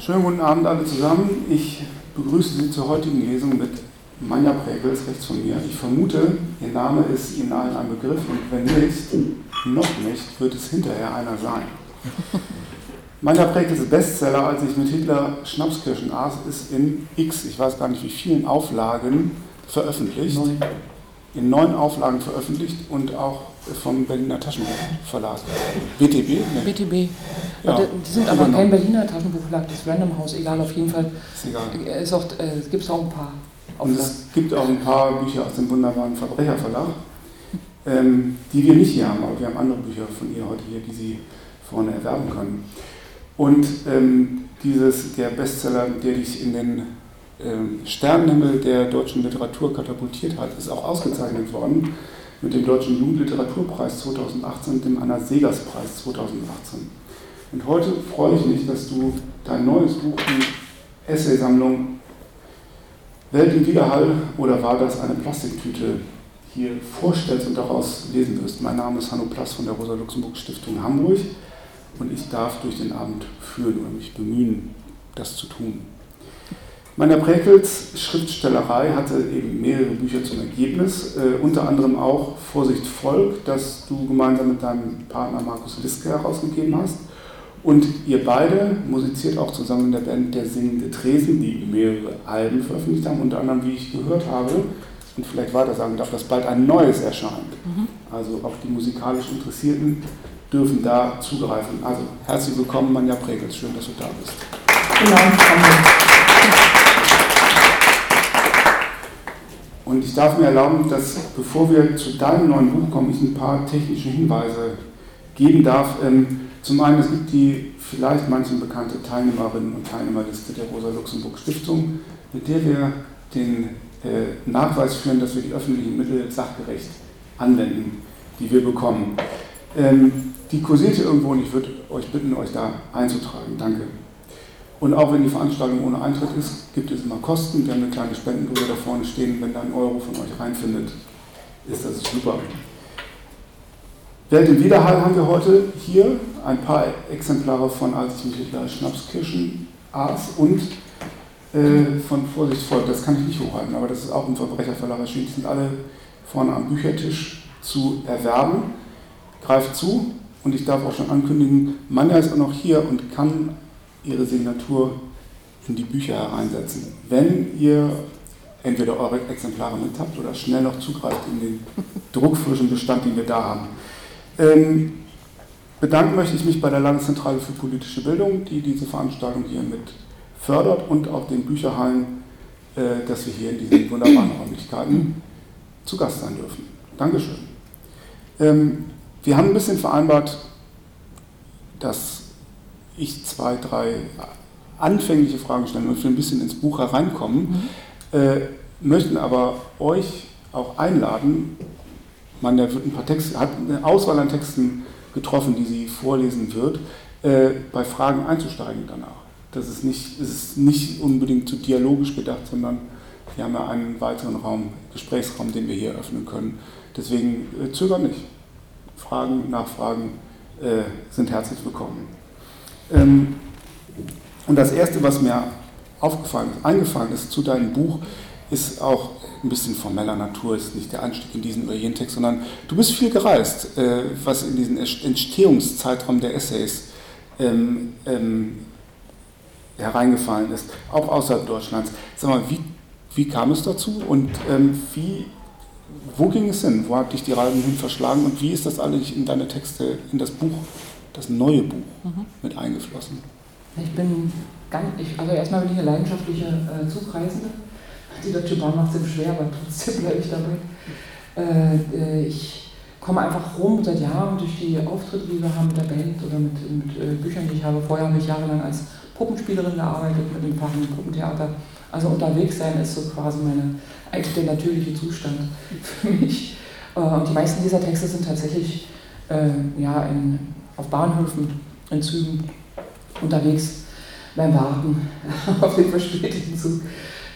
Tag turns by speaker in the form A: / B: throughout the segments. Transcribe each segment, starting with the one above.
A: Schönen guten Abend alle zusammen. Ich begrüße Sie zur heutigen Lesung mit Manja Prägels rechts von mir. Ich vermute, Ihr Name ist Ihnen allen ein Begriff und wenn nicht, noch nicht, wird es hinterher einer sein. Manja Prägels Bestseller, als ich mit Hitler Schnapskirschen aß, ist in X, ich weiß gar nicht wie vielen Auflagen veröffentlicht. In neun Auflagen veröffentlicht und auch vom Berliner Taschenbuchverlag. BTB?
B: Nee. BTB. Ja. Die sind aber kein Berliner Taschenbuchverlag, das ist Random House, egal, auf jeden Fall. Ist egal. Ist auch, äh, es gibt auch ein paar.
A: Und es gibt auch ein paar Bücher aus dem wunderbaren Verbrecherverlag, ähm, die wir nicht hier haben, aber wir haben andere Bücher von ihr heute hier, die Sie vorne erwerben können. Und ähm, dieses, der Bestseller, der dich in den ähm, Sternenhimmel der deutschen Literatur katapultiert hat, ist auch ausgezeichnet worden mit dem Deutschen Jugendliteraturpreis 2018 und dem Anna Segers Preis 2018. Und heute freue ich mich, dass du dein neues Buch, die Essaysammlung Welt im Widerhall oder war das eine Plastiktüte hier vorstellst und daraus lesen wirst. Mein Name ist Hanno Plass von der Rosa-Luxemburg-Stiftung Hamburg und ich darf durch den Abend führen oder mich bemühen, das zu tun. Meiner Präkels Schriftstellerei hatte eben mehrere Bücher zum Ergebnis, äh, unter anderem auch Vorsicht Volk, das du gemeinsam mit deinem Partner Markus Liske herausgegeben hast. Und ihr beide musiziert auch zusammen in der Band Der Singende Tresen, die mehrere Alben veröffentlicht haben, unter anderem, wie ich gehört habe, und vielleicht weiter sagen darf, dass bald ein neues erscheint. Mhm. Also auch die musikalisch Interessierten dürfen da zugreifen. Also herzlich willkommen, Manja Pregels, schön, dass du da bist. Genau, Und ich darf mir erlauben, dass bevor wir zu deinem neuen Buch kommen, ich ein paar technische Hinweise geben darf. Ähm, zum einen, es gibt die vielleicht manchen bekannte Teilnehmerinnen und Teilnehmerliste der Rosa-Luxemburg-Stiftung, mit der wir den äh, Nachweis führen, dass wir die öffentlichen Mittel sachgerecht anwenden, die wir bekommen. Ähm, die kursiert hier irgendwo und ich würde euch bitten, euch da einzutragen. Danke. Und auch wenn die Veranstaltung ohne Eintritt ist, gibt es immer Kosten. Wir haben eine kleine Spendendose da vorne stehen. Wenn da ein Euro von euch reinfindet, ist das super. Welt im Widerhall haben wir heute hier ein paar Exemplare von Als ich mich Hitler Schnapskirschen aß und äh, von Vorsicht Volk. Das kann ich nicht hochhalten, aber das ist auch im Verbrecherverlag erschienen. Die sind alle vorne am Büchertisch zu erwerben. Greift zu und ich darf auch schon ankündigen, Manja ist auch noch hier und kann Ihre Signatur in die Bücher hereinsetzen. Wenn ihr entweder eure Exemplare mit habt oder schnell noch zugreift in den druckfrischen Bestand, den wir da haben. Ähm, bedanken möchte ich mich bei der Landeszentrale für politische Bildung, die diese Veranstaltung hier mit fördert und auch den Bücherhallen, äh, dass wir hier in diesen wunderbaren Räumlichkeiten zu Gast sein dürfen. Dankeschön. Ähm, wir haben ein bisschen vereinbart, dass ich zwei, drei anfängliche Fragen stellen, damit wir ein bisschen ins Buch hereinkommen, mhm. äh, möchten aber euch auch einladen, man der wird ein paar Texte, hat eine Auswahl an Texten getroffen, die sie vorlesen wird, äh, bei Fragen einzusteigen danach. Das ist nicht, ist nicht unbedingt zu dialogisch gedacht, sondern wir haben ja einen weiteren Raum, Gesprächsraum, den wir hier öffnen können. Deswegen äh, zögern nicht. Fragen, Nachfragen äh, sind herzlich willkommen. Ähm, und das Erste, was mir aufgefallen, eingefallen ist zu deinem Buch, ist auch ein bisschen formeller Natur, ist nicht der Anstieg in diesen oder jenen Text, sondern du bist viel gereist, äh, was in diesen Entstehungszeitraum der Essays ähm, ähm, hereingefallen ist, auch außerhalb Deutschlands. Sag mal, wie, wie kam es dazu und ähm, wie, wo ging es hin? Wo hat dich die Reisen hin verschlagen und wie ist das eigentlich in deine Texte, in das Buch das neue Buch mhm. mit eingeflossen?
B: Ich bin ganz, ich, also erstmal bin ich eine leidenschaftliche äh, Zugreisende. Die Deutsche Bahn macht es schwer, aber trotzdem bleibe ich dabei. Äh, äh, ich komme einfach rum seit Jahren durch die Auftritte, die wir haben mit der Band oder mit, mit äh, Büchern, die ich habe. Vorher habe ich jahrelang als Puppenspielerin gearbeitet mit dem Fachen Puppentheater. Also unterwegs sein ist so quasi meine, eigentlich der natürliche Zustand für mich. Äh, und die meisten dieser Texte sind tatsächlich äh, ja, in auf Bahnhöfen, in Zügen unterwegs beim Warten auf den verspäteten Zug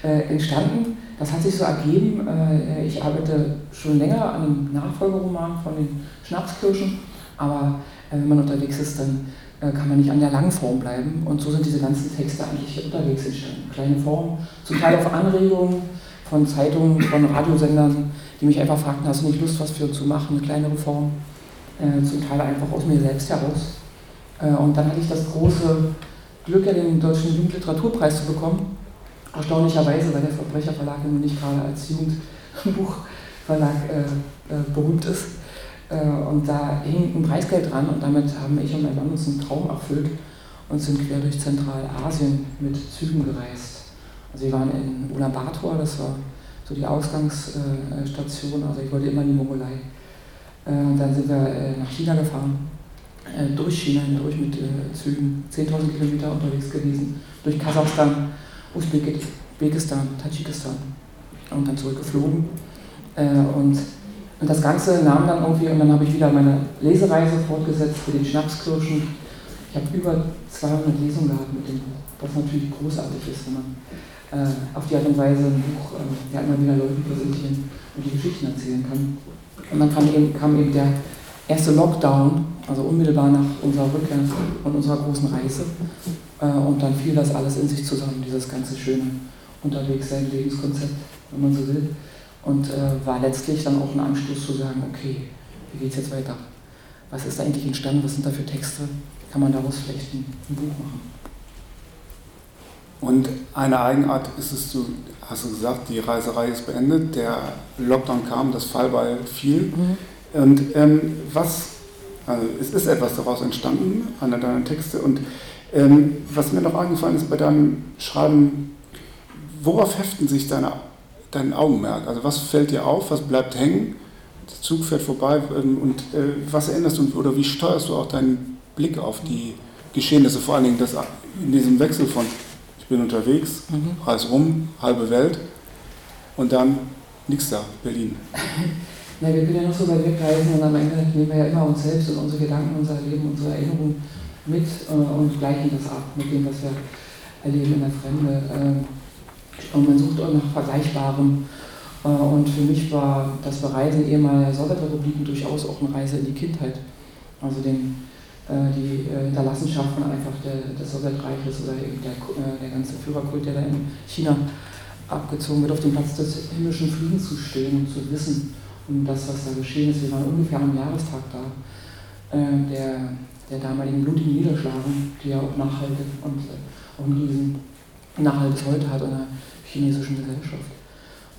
B: äh, entstanden. Das hat sich so ergeben. Äh, ich arbeite schon länger an einem Nachfolgeroman von den Schnapskirschen, aber äh, wenn man unterwegs ist, dann äh, kann man nicht an der langen Form bleiben. Und so sind diese ganzen Texte eigentlich unterwegs entstanden. Kleine Form, zum Teil auf Anregungen von Zeitungen, von Radiosendern, die mich einfach fragten, hast du nicht Lust, was für zu machen, eine kleinere Form. Äh, zum Teil einfach aus mir selbst heraus. Äh, und dann hatte ich das große Glück, ja den Deutschen Jugendliteraturpreis zu bekommen. Erstaunlicherweise, weil der Verbrecherverlag nun nicht gerade als Jugendbuchverlag äh, äh, berühmt ist. Äh, und da hing ein Preisgeld dran und damit haben ich und mein Mann uns einen Traum erfüllt und sind quer durch Zentralasien mit Zügen gereist. Also wir waren in Ulaanbaatar, das war so die Ausgangsstation, also ich wollte immer in die Mongolei. Äh, dann sind wir äh, nach China gefahren, durch China hindurch mit Zügen, 10.000 Kilometer unterwegs gewesen, durch Kasachstan, Usbekistan, Tadschikistan und dann zurückgeflogen. Und und das Ganze nahm dann irgendwie, und dann habe ich wieder meine Lesereise fortgesetzt für den Schnapskirschen. Ich habe über 200 Lesungen gehabt mit dem Buch, was natürlich großartig ist, wenn man äh, auf die Art und Weise ein Buch äh, ja, immer wieder Leuten präsentieren und die Geschichten erzählen kann. Und dann kam eben, kam eben der erste Lockdown, also unmittelbar nach unserer Rückkehr und unserer großen Reise. Äh, und dann fiel das alles in sich zusammen, dieses ganze schöne Unterwegssein, Lebenskonzept, wenn man so will und äh, war letztlich dann auch ein Anstoß zu sagen, okay, wie geht es jetzt weiter? Was ist da eigentlich entstanden? Was sind da für Texte? Kann man daraus vielleicht ein, ein Buch machen?
A: Und eine Eigenart ist es, du hast du gesagt, die Reiserei ist beendet, der Lockdown kam, das Fallbeil fiel. Mhm. Und ähm, was, also es ist etwas daraus entstanden, einer deiner Texte. Und ähm, was mir noch eingefallen ist bei deinem Schreiben, worauf heften sich deine dein Augenmerk? Also was fällt dir auf, was bleibt hängen? Der Zug fährt vorbei ähm, und äh, was erinnerst du oder wie steuerst du auch deinen Blick auf die Geschehnisse, vor allen Dingen das, in diesem Wechsel von bin unterwegs, mhm. reise rum, halbe Welt und dann nichts da, Berlin.
B: Ja, wir können ja noch so weit wegreisen und am Ende nehmen wir ja immer uns selbst und unsere Gedanken, unser Leben, unsere Erinnerungen mit äh, und gleichen das ab mit dem, was wir erleben in der Fremde. Ähm, und man sucht auch nach Vergleichbarem. Äh, und für mich war das Bereisen ehemaliger Sowjetrepubliken durchaus auch eine Reise in die Kindheit. Also den, äh, die äh, Hinterlassenschaften einfach des Sowjetreiches oder eben der, der ganze Führerkult, der da in China abgezogen wird, auf dem Platz des himmlischen Friedens zu stehen und zu wissen um das, was da geschehen ist. Wir waren ungefähr am Jahrestag da, der, der damaligen blutigen Niederschlagung, die ja auch nachhaltig und auch in diesen Nachhalt bis heute hat einer chinesischen Gesellschaft.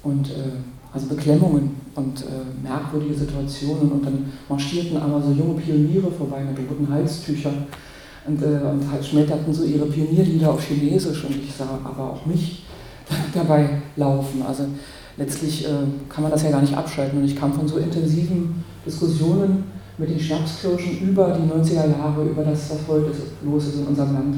B: Und äh, also Beklemmungen und äh, merkwürdige Situationen und dann marschierten aber so junge Pioniere vorbei mit roten Halstüchern und, äh, und halt schmetterten so ihre Pionierlieder auf Chinesisch und ich sah aber auch mich dabei laufen. Also letztlich äh, kann man das ja gar nicht abschalten und ich kam von so intensiven Diskussionen mit den Schnapskirschen über die 90er Jahre, über das, was heute los ist in unserem Land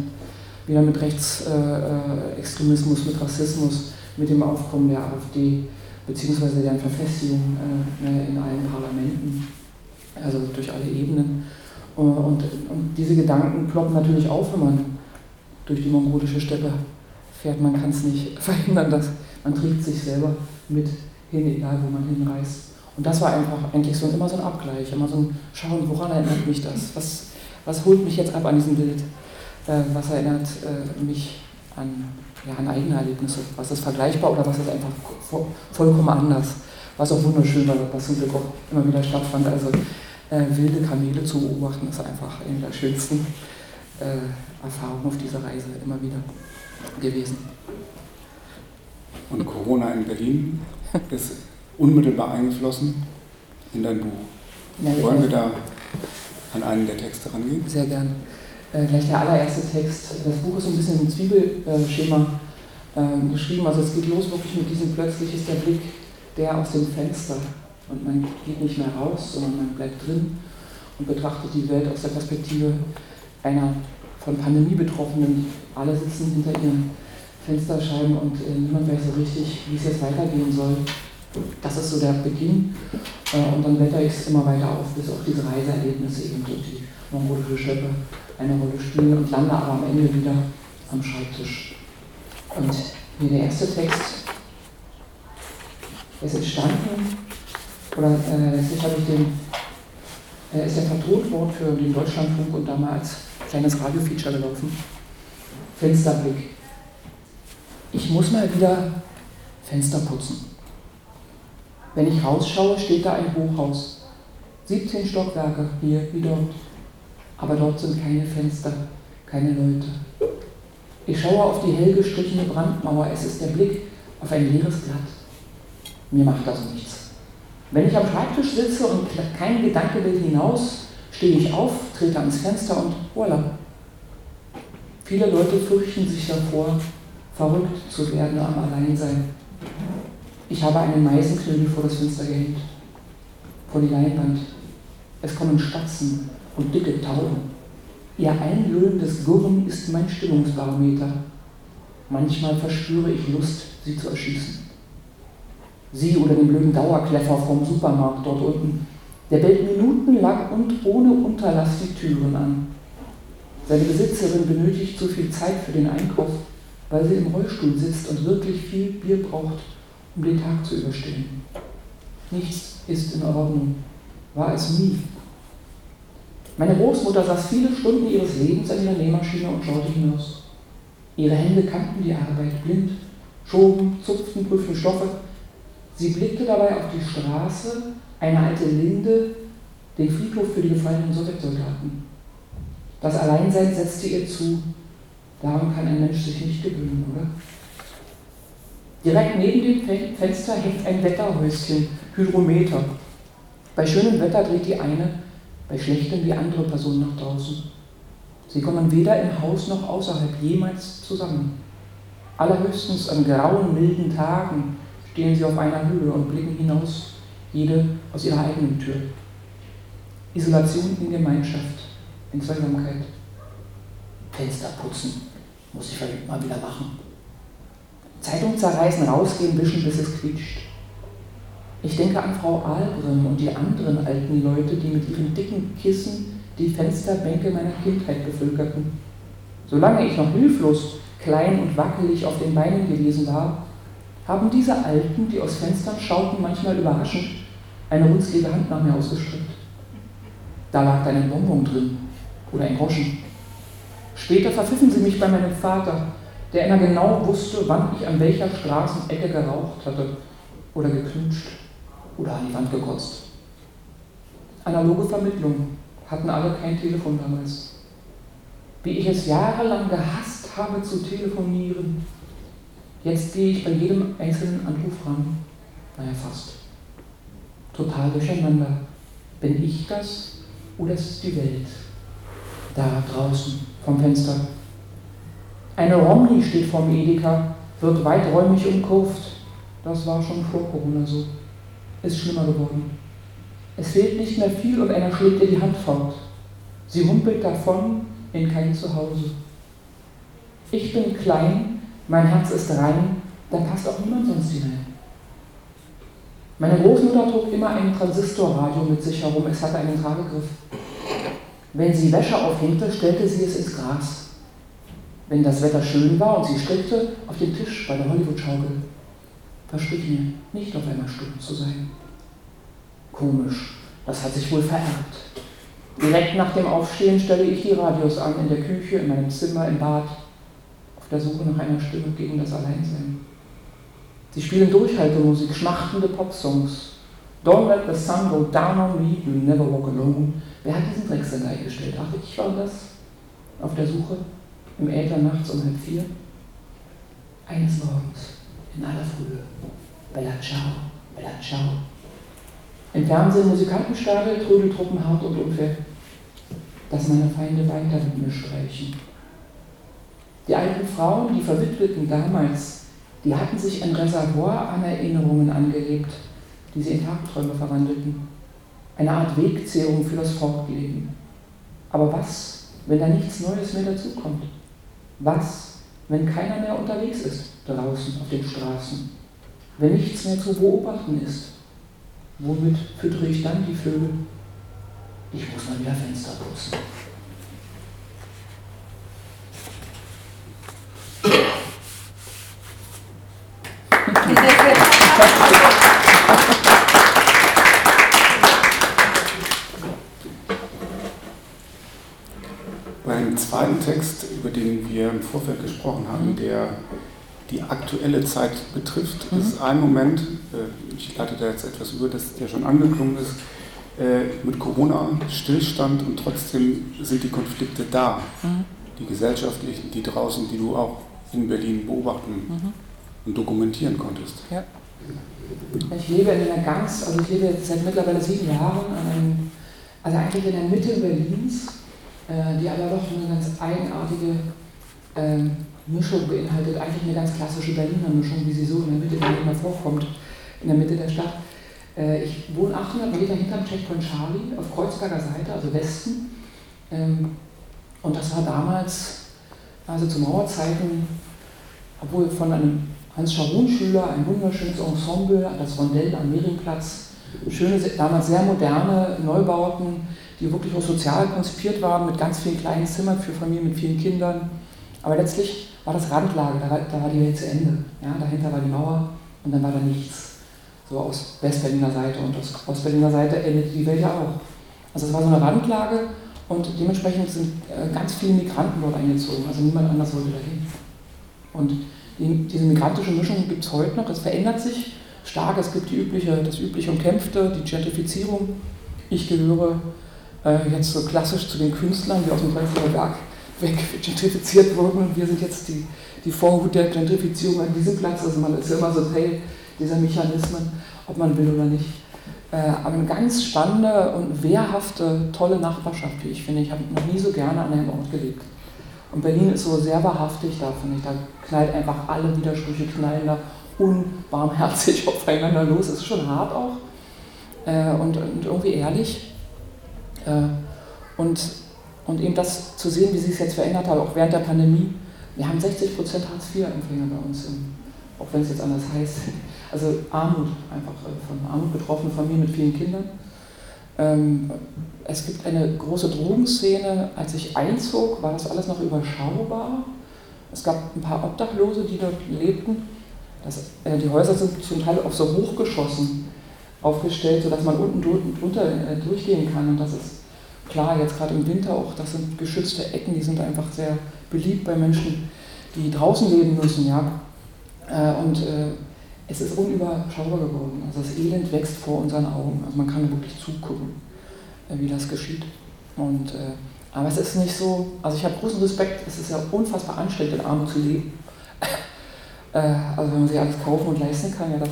B: wieder mit Rechtsextremismus, äh, mit Rassismus, mit dem Aufkommen der AfD beziehungsweise deren Verfestigung äh, ne, in allen Parlamenten, also durch alle Ebenen. Und, und, diese Gedanken ploppen natürlich auf, wenn man durch die mongolische Steppe fährt. Man kann es nicht verhindern, dass man trägt sich selber mit hin, egal wo man hinreist. Und das war einfach eigentlich so immer so ein Abgleich, immer so ein Schauen, woran erinnert mich das? Was, was holt mich jetzt ab an diesem Bild? Äh, was erinnert äh, mich an, ja, an eigene Erlebnisse? Was ist vergleichbar oder was ist einfach vollkommen anders? Was auch wunderschön war, was zum Glück auch immer wieder stattfand. Also äh, wilde Kamele zu beobachten, ist einfach eine der schönsten äh, Erfahrungen auf dieser Reise immer wieder gewesen.
A: Und Corona in Berlin ist unmittelbar eingeflossen in dein Buch. Ja, Wollen wir da an einen der Texte rangehen?
B: Sehr gerne äh, gleich der allererste Text. Das Buch ist ein bisschen im Zwiebelschema äh, geschrieben. Also es geht los wirklich mit diesem plötzlich ist der Blick der aus dem Fenster und man geht nicht mehr raus, sondern man bleibt drin und betrachtet die Welt aus der Perspektive einer von Pandemie betroffenen. Alle sitzen hinter ihren Fensterscheiben und äh, niemand weiß so richtig, wie es jetzt weitergehen soll. Das ist so der Beginn. Äh, und dann blätter ich es immer weiter auf, bis auch diese Reiseerlebnisse eben durch die mongolische Steppe eine Rolle spielen und lande aber am Ende wieder am Schreibtisch. Und hier der erste Text ist entstanden, oder äh, letztlich habe ich den, äh, ist der worden für den Deutschlandfunk und damals kleines Radio-Feature gelaufen. Fensterblick. Ich muss mal wieder Fenster putzen. Wenn ich rausschaue, steht da ein Hochhaus. 17 Stockwerke, hier wie dort. Aber dort sind keine Fenster, keine Leute. Ich schaue auf die hell gestrichene Brandmauer. Es ist der Blick auf ein leeres Blatt. Mir macht das nichts. Wenn ich am Schreibtisch sitze und kein Gedanke will hinaus, stehe ich auf, trete ans Fenster und voilà. Viele Leute fürchten sich davor, verrückt zu werden am Alleinsein. Ich habe einen Meisenknödel vor das Fenster gehängt, vor die Leinwand. Es kommen Spatzen und dicke Tauben. Ihr einlullendes Gurren ist mein Stimmungsbarometer. Manchmal verspüre ich Lust, sie zu erschießen. Sie oder den blöden Dauerkleffer vom Supermarkt dort unten. Der bellt minutenlang und ohne Unterlass die Türen an. Seine Besitzerin benötigt zu viel Zeit für den Einkauf, weil sie im Rollstuhl sitzt und wirklich viel Bier braucht, um den Tag zu überstehen. Nichts ist in Ordnung, war es nie. Meine Großmutter saß viele Stunden ihres Lebens an ihrer Nähmaschine und schaute hinaus. Ihre Hände kannten die Arbeit blind, schoben, zupften, prüften Stoffe. Sie blickte dabei auf die Straße, eine alte Linde, den Friedhof für die gefallenen Sowjetsoldaten. Das Alleinsein setzte ihr zu. Daran kann ein Mensch sich nicht gewöhnen, oder? Direkt neben dem Fenster hängt ein Wetterhäuschen, Hydrometer. Bei schönem Wetter dreht die eine, bei schlechtem die andere Person nach draußen. Sie kommen weder im Haus noch außerhalb jemals zusammen. Allerhöchstens an grauen, milden Tagen stehen sie auf einer Höhe und blicken hinaus, jede aus ihrer eigenen Tür. Isolation in Gemeinschaft, in Zweisamkeit. Fenster putzen, muss ich mal wieder machen. Zeitung zerreißen, rausgehen, wischen, bis es quietscht. Ich denke an Frau Ahlgren und die anderen alten Leute, die mit ihren dicken Kissen die Fensterbänke meiner Kindheit bevölkerten. Solange ich noch hilflos, klein und wackelig auf den Beinen gewesen war, haben diese Alten, die aus Fenstern schauten, manchmal überraschend, eine runzlige Hand nach mir ausgestreckt. Da lag dann ein Bonbon drin oder ein Groschen. Später verpfiffen sie mich bei meinem Vater, der immer genau wusste, wann ich an welcher Straßenecke geraucht hatte oder geknutscht oder an die Wand gekotzt. Analoge Vermittlung hatten alle kein Telefon damals. Wie ich es jahrelang gehasst habe zu telefonieren, jetzt gehe ich bei jedem einzelnen Anruf ran. Naja, fast. Total durcheinander. Bin ich das oder ist es die Welt? Da draußen vom Fenster. Eine Romney steht vorm Edeka, wird weiträumig umkurvt. Das war schon vor Corona so. Ist schlimmer geworden. Es fehlt nicht mehr viel und einer schlägt ihr die Hand fort. Sie humpelt davon in kein Zuhause. Ich bin klein, mein Herz ist rein, da passt auch niemand sonst hinein. Meine Großmutter trug immer ein Transistorradio mit sich herum, es hatte einen Tragegriff. Wenn sie Wäsche aufhängte, stellte sie es ins Gras. Wenn das Wetter schön war und sie strickte, auf den Tisch bei der Hollywood-Schaukel. Versprich mir, nicht auf einmal stumm zu sein. Komisch, das hat sich wohl vererbt. Direkt nach dem Aufstehen stelle ich die Radios an, in der Küche, in meinem Zimmer, im Bad, auf der Suche nach einer Stimme gegen das Alleinsein. Sie spielen Durchhaltemusik, schmachtende Popsongs. Don't let the sun go down on me, you'll never walk alone. Wer hat diesen Drecksender eingestellt? Ach, ich war das. Auf der Suche, im Äther nachts um halb vier. Eines Morgens, in aller Frühe. Bella ciao, bella ciao. Im Fernsehen Musikantenstadel, Trödeltruppen hart und unfair. Dass meine Feinde weiter mit mir streichen. Die alten Frauen, die Verwitweten damals, die hatten sich ein Reservoir an Erinnerungen angelegt, die sie in Tagträume verwandelten eine Art Wegzehrung für das Fortleben. Aber was, wenn da nichts Neues mehr dazukommt? Was, wenn keiner mehr unterwegs ist draußen auf den Straßen? Wenn nichts mehr zu beobachten ist? Womit füttere ich dann die Vögel? Ich muss mal wieder Fenster putzen.
A: Vorfeld gesprochen haben, der die aktuelle Zeit betrifft, mhm. ist ein Moment, äh, ich leite da jetzt etwas über, das der schon angeklungen ist, äh, mit Corona Stillstand und trotzdem sind die Konflikte da. Mhm. Die gesellschaftlichen, die draußen, die du auch in Berlin beobachten mhm. und dokumentieren konntest. Ja.
B: Ich lebe in einer ganz, also ich lebe jetzt seit mittlerweile sieben Jahren einem, also eigentlich in der Mitte Berlins, äh, die aber doch eine ganz eigenartige ähm, Mischung beinhaltet, eigentlich eine ganz klassische Berliner Mischung, wie sie so in der Mitte Berlin immer vorkommt, in der Mitte der Stadt. Äh, ich wohne 800 Meter hinterm Checkpoint Charlie auf Kreuzberger Seite, also Westen. Ähm, und das war damals, also zu Mauerzeiten, obwohl von einem Hans-Scharun-Schüler ein wunderschönes Ensemble, das Rondell am Mehringplatz, schöne, damals sehr moderne Neubauten, die wirklich auch sozial konzipiert waren, mit ganz vielen kleinen Zimmern für Familien mit vielen Kindern. Aber letztlich war das Randlage, da war, da war die Welt zu Ende. Ja, dahinter war die Mauer und dann war da nichts. So aus Westberliner Seite und aus Ostberliner Seite endet die Welt ja auch. Also es war so eine Randlage und dementsprechend sind äh, ganz viele Migranten dort eingezogen. Also niemand anders wollte dahin. Und die, diese migrantische Mischung gibt es heute noch. Es verändert sich stark. Es gibt die übliche, das übliche Umkämpfte, die Gentrifizierung. Ich gehöre äh, jetzt so klassisch zu den Künstlern, die aus dem Prenzlauer Berg weg gentrifiziert wurden. Und wir sind jetzt die, die Vorhut der Gentrifizierung an diesem Platz. Also man ist immer so Teil dieser Mechanismen, ob man will oder nicht. Äh, aber eine ganz spannende und wehrhafte, tolle Nachbarschaft, wie ich finde. Ich habe noch nie so gerne an einem Ort gelebt. Und Berlin ist so sehr wahrhaftig da, finde ich. Da knallt einfach alle Widersprüche, knallen da unbarmherzig aufeinander los. Es ist schon hart auch äh, und, und, irgendwie ehrlich. Äh, und, und eben das zu sehen, wie sich es jetzt verändert hat, auch während der Pandemie. Wir haben 60% Hartz-IV-Empfänger bei uns, auch wenn es jetzt anders heißt. Also Armut, einfach äh, von Armut betroffene Familien mit vielen Kindern. Ähm, es gibt eine große Drogenszene. Als ich einzog, war das alles noch überschaubar. Es gab ein paar Obdachlose, die dort lebten. Das, äh, die Häuser sind zum Teil auf so Hochgeschossen aufgestellt, sodass man unten drunter äh, durchgehen kann. Und das ist klar, jetzt gerade im Winter auch, das sind geschützte Ecken, die sind einfach sehr beliebt bei Menschen, die draußen leben müssen. Ja. Äh, und äh, es ist unüberschaubar geworden. Also das Elend wächst vor unseren Augen. Also man kann wirklich zugucken, äh, wie das geschieht. Und, aber es ist nicht so, also ich habe großen Respekt, es ist ja unfassbar anstrengend, in Armut zu leben. also wenn man sich alles kaufen und leisten kann, ja, das,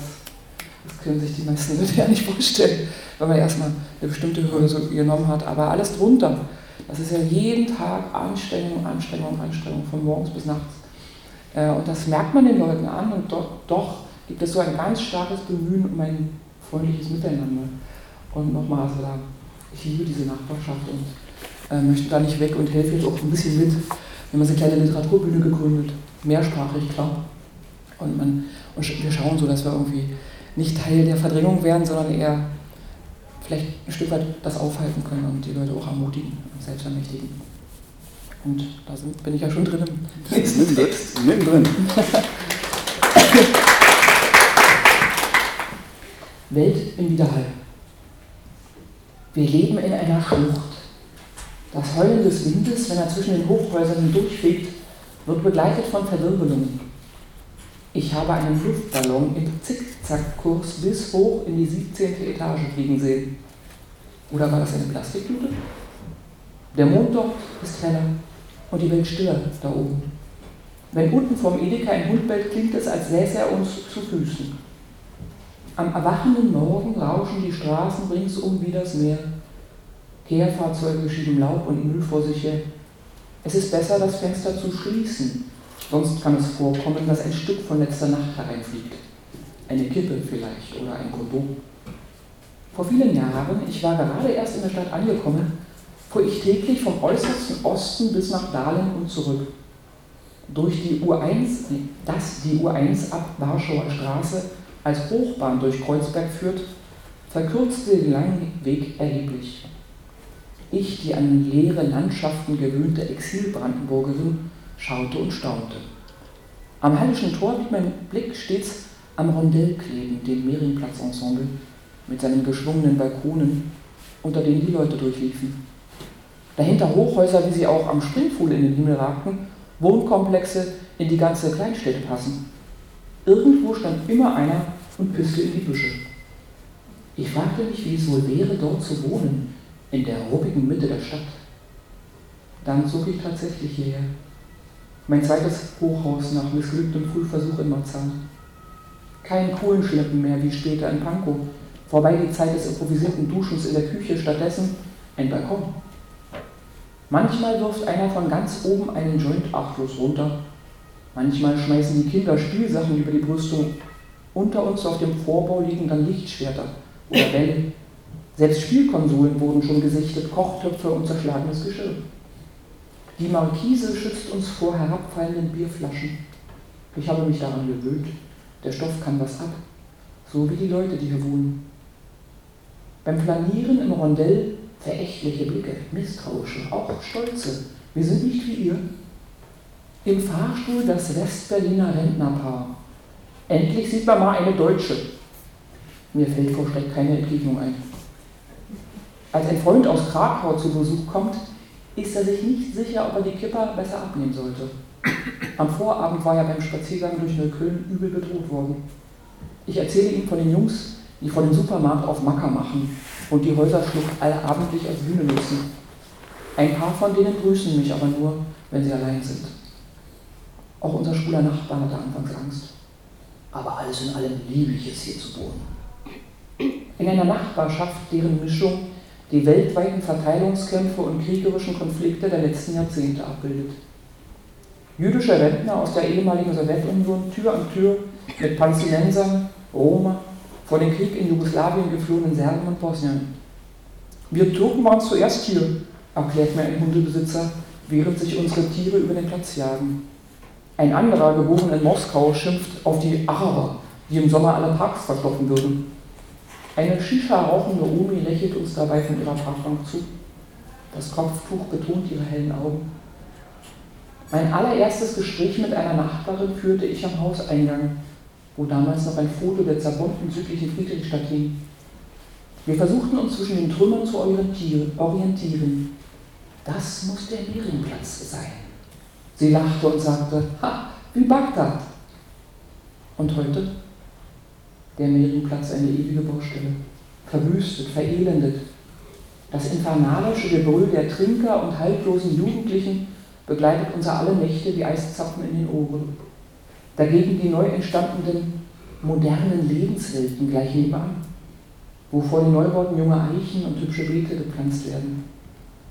B: das können sich die meisten Leute ja nicht vorstellen, wenn man erstmal eine bestimmte Hürde so genommen hat. Aber alles drunter, das ist ja jeden Tag Anstrengung, Anstrengung, Anstrengung, von morgens bis nachts. Äh, und das merkt man den Leuten an und doch, doch gibt es so ein ganz starkes Bemühen um ein freundliches Miteinander. Und nochmal, also ich liebe diese Nachbarschaft und äh, möchte da nicht weg und helfe jetzt auch ein bisschen mit. Wir haben eine kleine Literaturbühne gegründet, mehrsprachig, klar. Und, man, und wir schauen so, dass wir irgendwie nicht Teil der Verdrängung werden, sondern eher vielleicht ein Stück weit das aufhalten können und die Leute auch ermutigen und selbst ermächtigen. Und da sind, bin ich ja schon drin im nächsten Text. Mittendrin. Welt im Widerhall. Wir leben in einer Schlucht. Das Heulen des Windes, wenn er zwischen den Hochhäusern hindurchfegt, wird begleitet von Verwirbelungen. Ich habe einen Luftballon im Zickzackkurs bis hoch in die 17. Etage fliegen sehen. Oder war das eine Plastiktüte? Der Mond dort ist heller und die Welt stiller da oben. Wenn unten vom Edeka ein Hund bellt, klingt es, als säße er uns zu Füßen. Am erwachenden Morgen rauschen die Straßen ringsum wie das Meer. Kehrfahrzeuge schieben Laub und Müll vor sich her. Es ist besser, das Fenster zu schließen, sonst kann es vorkommen, dass ein Stück von letzter Nacht hereinfliegt. Eine Kippe vielleicht oder ein Kondom. Vor vielen Jahren, ich war gerade erst in der Stadt angekommen, fuhr ich täglich vom äußersten Osten bis nach Dahlem und zurück. Durch die U1, das die U1 ab Warschauer Straße als Hochbahn durch Kreuzberg führt, verkürzte den langen Weg erheblich. Ich, die an leere Landschaften gewöhnte Exilbrandenburgerin, schaute und staunte. Am Hallischen Tor blieb mein Blick stets am Rondell kleben, dem Mehringplatz-Ensemble, mit seinen geschwungenen Balkonen, unter denen die Leute durchliefen. Dahinter Hochhäuser, wie sie auch am Springfuhl in den Himmel ragten, Wohnkomplexe in die ganze Kleinstädte passen. Irgendwo stand immer einer und pisste in die Büsche. Ich fragte mich, wie es wohl wäre, dort zu wohnen, in der ruppigen Mitte der Stadt. Dann zog ich tatsächlich hierher. Mein zweites Hochhaus nach missglücktem Frühversuch in Marzahn. Kein Kohlenschleppen mehr wie später in Pankow. Vorbei die Zeit des improvisierten Duschens in der Küche, stattdessen ein Balkon. Manchmal wirft einer von ganz oben einen Joint achtlos runter. Manchmal schmeißen die Kinder Spielsachen über die Brüstung. Unter uns auf dem Vorbau liegen dann Lichtschwerter oder Bälle. Selbst Spielkonsolen wurden schon gesichtet, Kochtöpfe und zerschlagenes Geschirr. Die Markise schützt uns vor herabfallenden Bierflaschen. Ich habe mich daran gewöhnt. Der Stoff kann was ab, so wie die Leute, die hier wohnen. Beim Planieren im Rondell verächtliche Blicke, misstrauische, auch stolze. Wir sind nicht wie ihr. Im Fahrstuhl das Westberliner Rentnerpaar. Endlich sieht man mal eine Deutsche. Mir fällt vor Schreck keine Entgegnung ein. Als ein Freund aus Krakau zu Besuch kommt, ist er sich nicht sicher, ob er die Kipper besser abnehmen sollte. Am Vorabend war er beim Spaziergang durch Neukölln übel bedroht worden. Ich erzähle ihm von den Jungs, die vor dem Supermarkt auf Macker machen und die Häuserschlucht allabendlich als Bühne nutzen. Ein paar von denen grüßen mich aber nur, wenn sie allein sind. Auch unser schwuler Nachbar hatte anfangs Angst. Aber alles in allem liebe ich es hier zu wohnen. In einer Nachbarschaft, deren Mischung die weltweiten Verteilungskämpfe und kriegerischen Konflikte der letzten Jahrzehnte abbildet. Jüdische Rentner aus der ehemaligen Sowjetunion Tür an Tür mit Palästinensern, Roma, vor dem Krieg in Jugoslawien geflohenen Serben und Bosnien. Wir Türken waren zuerst hier, erklärt mir ein Hundebesitzer, während sich unsere Tiere über den Platz jagen. Ein anderer, geboren in Moskau, schimpft auf die Araber, die im Sommer alle Parks verstopfen würden. Eine Shisha-rauchende Omi lächelt uns dabei von ihrer Parkbank zu. Das Kopftuch betont ihre hellen Augen. Mein allererstes Gespräch mit einer Nachbarin führte ich am Hauseingang, wo damals noch ein Foto der zerbombten südlichen Friedrichstadt hing. Wir versuchten uns zwischen den Trümmern zu orientieren. Das muss der Mehringplatz sein. Sie lachte und sagte, ha, wie Bagdad. Und heute? Der Mehringplatz eine ewige Baustelle. Verwüstet, verelendet. Das infernalische Gebrüll der Trinker und haltlosen Jugendlichen begleitet unser alle Nächte wie Eiszapfen in den Ohren. Dagegen die neu entstandenen modernen Lebenswelten gleich nebenan, wo vor den Neubauten junge Eichen und hübsche Beete gepflanzt werden.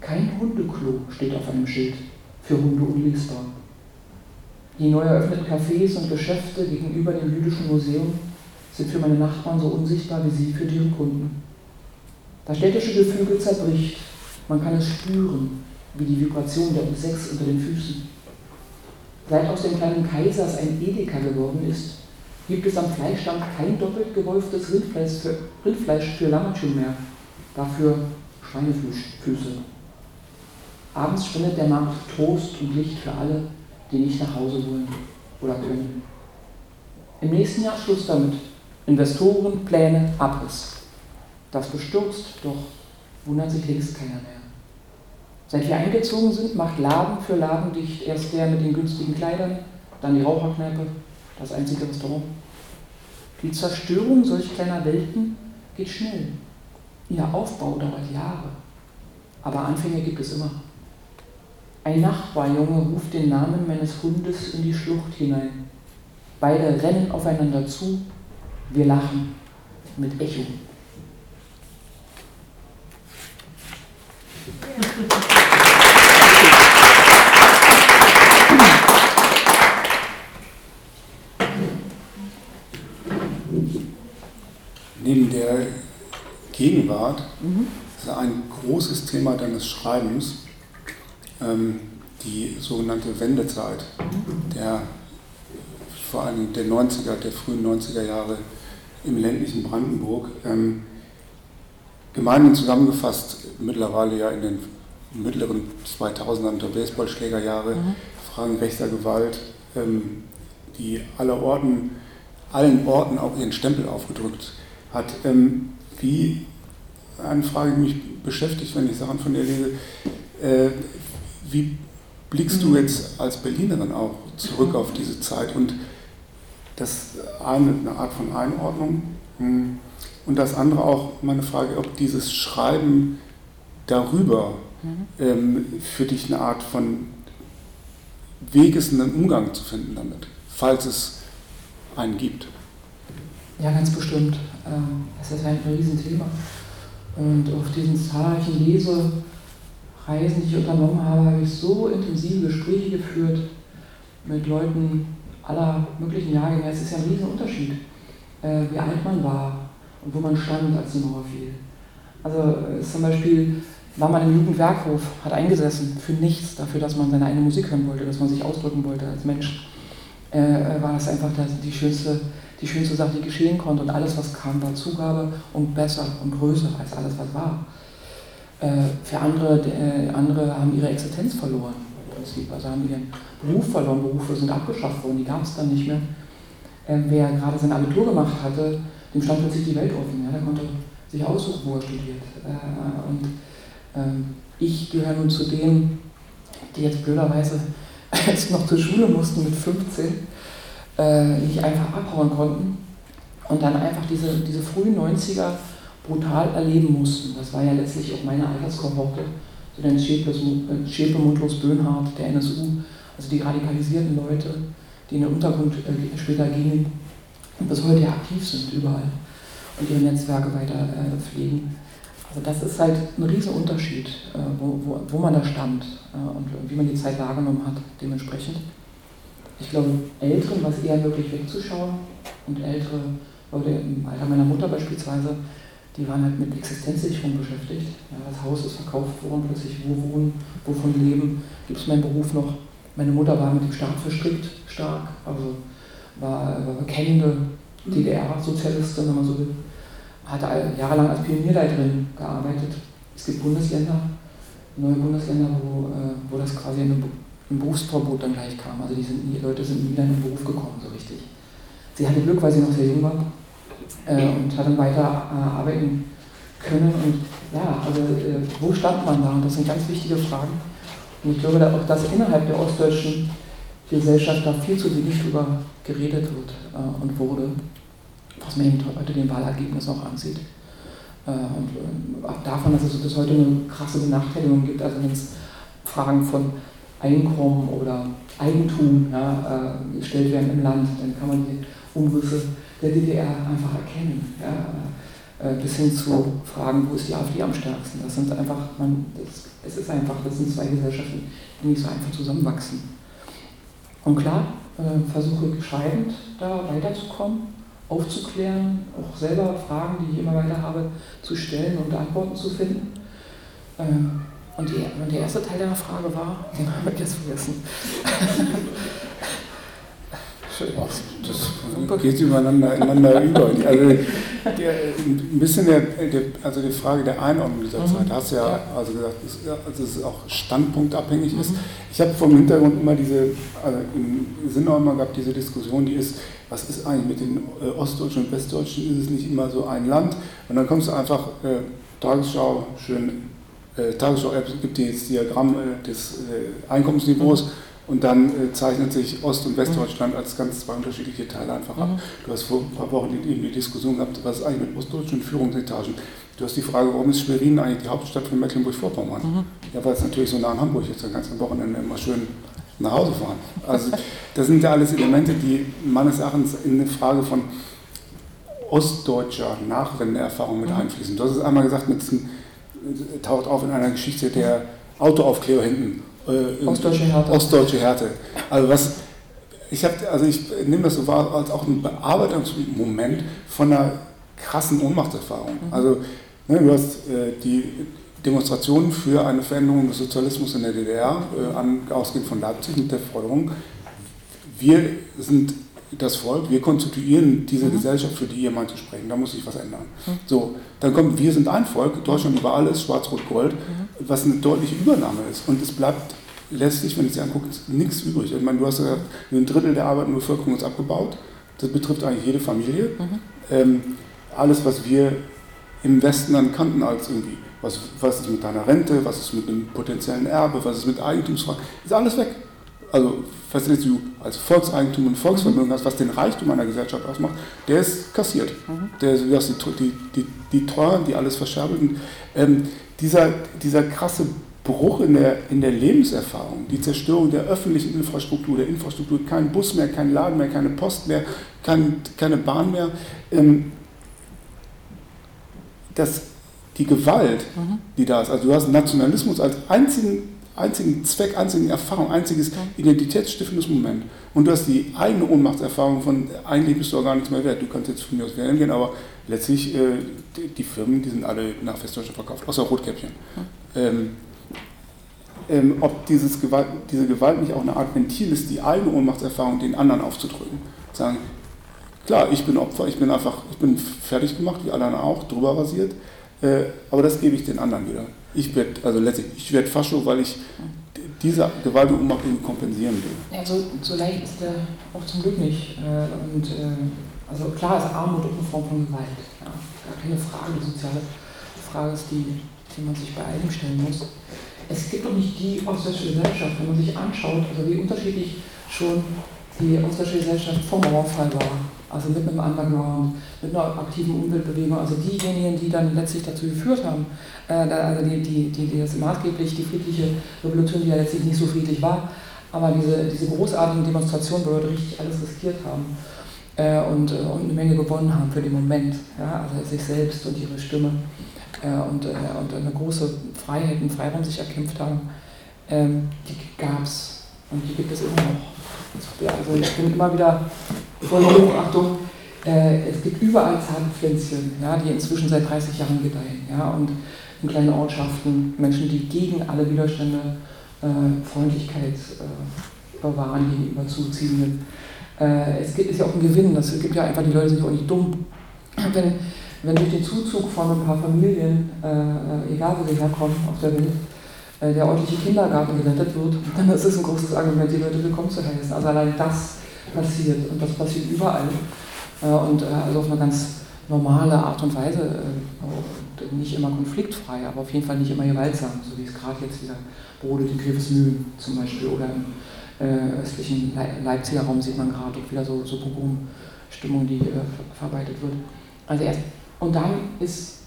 B: Kein Hundeklo steht auf einem Schild, für Hunde unlesbar. Die neu eröffneten Cafés und Geschäfte gegenüber dem Jüdischen Museum sind für meine Nachbarn so unsichtbar wie sie für deren Kunden. Das städtische Gefüge zerbricht, man kann es spüren, wie die Vibration der U6 unter den Füßen. Seit aus dem kleinen Kaisers ein Edeka geworden ist, gibt es am Fleischstand kein doppelt gewolftes Rindfleisch für, Rindfleisch für Lammertschön mehr, dafür Schweinefüße. Abends spendet der Markt Trost und Licht für alle, die nicht nach Hause wollen oder können. Im nächsten Jahr Schluss damit. Investoren, Pläne, Abriss. Das bestürzt, doch wundert sich längst keiner mehr. Seit wir eingezogen sind, macht Laden für Laden dicht. Erst der mit den günstigen Kleidern, dann die Raucherkneipe, das einzige Restaurant. Die Zerstörung solch kleiner Welten geht schnell. Ihr Aufbau dauert Jahre. Aber Anfänge gibt es immer. Ein Nachbarjunge ruft den Namen meines Hundes in die Schlucht hinein. Beide rennen aufeinander zu. Wir lachen mit Echo.
A: Neben der Gegenwart mhm. ist ein großes Thema deines Schreibens ähm, die sogenannte Wendezeit, der vor allem der 90er, der frühen 90er Jahre im ländlichen Brandenburg. Ähm, gemeinhin zusammengefasst, mittlerweile ja in den mittleren 2000ern der Baseballschlägerjahre, mhm. Fragen rechter Gewalt, ähm, die aller Orten, allen Orten auch ihren Stempel aufgedrückt hat. Ähm, wie, eine Frage, die mich beschäftigt, wenn ich Sachen von dir lese, äh, wie blickst du jetzt als Berlinerin auch zurück auf diese Zeit und das eine eine Art von Einordnung hm, und das andere auch meine Frage, ob dieses Schreiben darüber ähm, für dich eine Art von wegesenden Umgang zu finden damit, falls es einen gibt.
B: Ja, ganz bestimmt. Ähm, das ist ein Riesenthema. Und auf diesen zahlreichen Lesereisen, die ich unternommen habe, habe ich so intensive Gespräche geführt mit Leuten aller möglichen Jahrgänge. Es ist ja ein Riesenunterschied, äh, wie alt man war und wo man stand, als die Mauer fiel. Also äh, zum Beispiel war man im Jugendwerkhof, hat eingesessen für nichts, dafür, dass man seine eigene Musik hören wollte, dass man sich ausdrücken wollte als Mensch. Äh war das einfach die schönste die schönste Sache, die geschehen konnte. Und alles, was kam, war Zugabe und besser und größer als alles, was war. Äh, für andere, äh, andere haben ihre Existenz verloren. Im Prinzip. Also haben ihren Beruf verloren. Berufe sind abgeschafft worden, die gab es dann nicht mehr. Äh, wer gerade sein Abitur gemacht hatte, dem stand plötzlich die Welt offen. Ja? Der konnte sich aussuchen, wo er studiert. Und ähm, ich gehöre nun zu denen, die jetzt blöderweise jetzt noch zur Schule mussten mit 15 äh, nicht einfach abhauen konnten und dann einfach diese, diese frühen 90er brutal erleben mussten. Das war ja letztlich auch meine Alterskohorte, so der Schäpe, Mundlos, Böhnhardt, der NSU, also die radikalisierten Leute, die in den Untergrund äh, später gingen und bis heute aktiv sind überall und ihre Netzwerke weiter äh, pflegen. Also das ist halt ein Riesenunterschied, äh, wo, wo, wo man da stand äh, und wie man die Zeit wahrgenommen hat dementsprechend ich glaube, Älteren war es eher möglich wegzuschauen und ältere Leute im Alter meiner Mutter beispielsweise, die waren halt mit Existenzsicherung beschäftigt. Ja, das Haus ist verkauft worden, plötzlich wo wohnen, wovon leben, gibt es meinen Beruf noch. Meine Mutter war mit dem Staat verstrickt stark, also war, war bekennende DDR-Sozialistin, wenn man so will. Hatte jahrelang als Pionierleiterin gearbeitet. Es gibt Bundesländer, neue Bundesländer, wo, äh, wo das quasi eine ein Berufsverbot dann gleich kam. Also die, sind, die Leute sind nie in den Beruf gekommen, so richtig. Sie hatte Glück, weil sie noch sehr jung war äh, und hat dann weiter äh, arbeiten können. Und ja, also äh, wo stand man da? Und das sind ganz wichtige Fragen. Und ich glaube da auch, dass innerhalb der ostdeutschen Gesellschaft da viel zu wenig drüber geredet wird äh, und wurde, was man eben heute den Wahlergebnis auch ansieht. Äh, und auch davon, dass es bis heute eine krasse Benachteiligung gibt, also wenn es Fragen von Einkommen oder Eigentum ja, äh, gestellt werden im Land, dann kann man die Umrisse der DDR einfach erkennen. Ja, äh, bis hin zu Fragen, wo ist die AfD am stärksten. Das sind einfach, man, das, es ist einfach, das sind zwei Gesellschaften, die nicht so einfach zusammenwachsen. Und klar, äh, versuche ich schreibend da weiterzukommen, aufzuklären, auch selber Fragen, die ich immer weiter habe, zu stellen und Antworten zu finden. Äh, und, die, und der erste Teil deiner Frage war, den habe ich jetzt vergessen.
A: Das geht übereinander ineinander über. Also der, ein bisschen der, der, also die Frage der Einordnung dieser mhm. Zeit, hast du ja also gesagt, dass also es auch standpunktabhängig mhm. ist. Ich habe vom Hintergrund immer diese, also im Sinne auch immer gehabt, diese Diskussion, die ist, was ist eigentlich mit den äh, Ostdeutschen und Westdeutschen, ist es nicht immer so ein Land? Und dann kommst du einfach, äh, Tagesschau, schön äh, Tagesschau-App gibt dir jetzt Diagramm äh, des äh, Einkommensniveaus mhm. und dann äh, zeichnet sich Ost- und Westdeutschland als ganz zwei unterschiedliche Teile einfach ab. Mhm. Du hast vor ein paar Wochen die, die Diskussion gehabt, was ist eigentlich mit ostdeutschen Führungsetagen? Du hast die Frage, warum ist Schwerin eigentlich die Hauptstadt von Mecklenburg-Vorpommern? Mhm. Ja, weil es natürlich so nah an Hamburg ist, dann kannst du am Wochenende immer schön nach Hause fahren. Also das sind ja alles Elemente, die meines Erachtens in eine Frage von ostdeutscher Nachwendeerfahrung mit mhm. einfließen. Du hast es einmal gesagt mit diesem taucht auf in einer Geschichte der Autoaufkleber hinten.
B: Äh, Ostdeutsche Härte.
A: Ostdeutsche Härte. Also was, ich habe, also ich nehme das so wahr als auch ein Bearbeitungsmoment von einer krassen Ohnmachtserfahrung. Mhm. Also ne, du hast äh, die Demonstrationen für eine Veränderung des Sozialismus in der DDR, äh, an, ausgehend von Leipzig mit der Forderung, wir sind das Volk, wir konstituieren diese mhm. Gesellschaft, für die ihr meint zu sprechen, da muss sich was ändern. Mhm. So, dann kommt, wir sind ein Volk, Deutschland über alles, Schwarz-Rot-Gold, mhm. was eine deutliche Übernahme ist. Und es bleibt letztlich, wenn ich es angucke, nichts übrig. Ich meine, du hast ja gesagt, ein Drittel der arbeitenden Bevölkerung ist abgebaut. Das betrifft eigentlich jede Familie. Mhm. Ähm, alles, was wir im Westen dann kannten als irgendwie, was, was ist mit deiner Rente, was ist mit einem potenziellen Erbe, was ist mit Eigentumsfragen, ist alles weg. Also, was du als Volkseigentum und Volksvermögen hast, was den Reichtum einer Gesellschaft ausmacht, der ist kassiert. Mhm. Der, du hast die, die, die, Teuren, die alles verscherbeln. Ähm, dieser, dieser krasse Bruch in der, in der Lebenserfahrung, die Zerstörung der öffentlichen Infrastruktur, der Infrastruktur, kein Bus mehr, kein Laden mehr, keine Post mehr, kein, keine Bahn mehr, ähm, dass die Gewalt, mhm. die da ist, also du hast Nationalismus als einzigen, einzigen Zweck, einzigen Erfahrung, einziges identitätsstiftendes Moment und du hast die eigene Ohnmachtserfahrung von, eigentlich bist du auch gar nichts mehr wert, du kannst jetzt von mir aus wählen gehen, aber letztlich, äh, die, die, Firmen, die sind alle nach Westdeutschland verkauft, außer Rotkäppchen. Ähm, ähm, ob dieses Gewalt, diese Gewalt nicht auch eine Art Ventil ist, die eigene Ohnmachtserfahrung den anderen aufzudrücken. Sagen, klar, ich bin Opfer, ich bin einfach, ich bin fertig gemacht, wie alle anderen auch, drüber rasiert, äh, aber das gebe ich den anderen wieder. Ich werde, also letztlich, ich werde Fascho, weil ich diese Gewalt und Ohnmacht kompensieren will.
B: Ja, so, so leicht ist der auch zum Glück nicht. Äh, und äh, also klar ist Armut auch eine Form von Gewalt. Ja, gar keine Frage, die soziale Frage ist die, die man sich bei allem stellen muss es gibt doch nicht die ostdeutsche Gesellschaft, wenn man sich anschaut, also wie unterschiedlich schon die ostdeutsche Gesellschaft vom Mauerfall war. Also mit einem Underground, mit einer aktiven Umweltbewegung, also diejenigen, die dann letztlich dazu geführt haben, äh, also die, die, die, die das maßgeblich, die friedliche Revolution, die ja letztlich nicht so friedlich war, aber diese, diese großartigen Demonstrationen, wo Leute richtig alles riskiert haben äh, und, äh, und eine Menge gewonnen haben für den Moment, ja, also sich selbst und ihre Stimme äh, und, äh, und eine große Freiheit und Freiraum sich erkämpft haben, ähm, die gab es und die gibt es immer noch. Also ich bin immer wieder voll Hochachtung. Äh, es gibt überall Zahnpflänzchen, ja, die inzwischen seit 30 Jahren gedeihen. Ja, und in kleinen Ortschaften Menschen, die gegen alle Widerstände äh, Freundlichkeit äh, bewahren gegenüber Zuziehenden. Äh, es gibt, ist ja auch ein Gewinn. Das, gibt ja einfach, die Leute sind ja auch nicht dumm. Wenn, wenn durch den Zuzug von ein paar Familien, äh, egal wo sie herkommen auf der Welt, äh, der ordentliche Kindergarten gerettet wird, dann ist es ein großes Argument, die Leute willkommen zu heißen. Also allein das passiert und das passiert überall äh, und äh, also auf eine ganz normale Art und Weise, äh, nicht immer konfliktfrei, aber auf jeden Fall nicht immer gewaltsam, so wie es gerade jetzt wieder brodelt in Grevesmühlen zum Beispiel oder im äh, östlichen Leipziger Raum sieht man gerade auch wieder so, so Pogromstimmung, die verarbeitet wird. Also erst und dann ist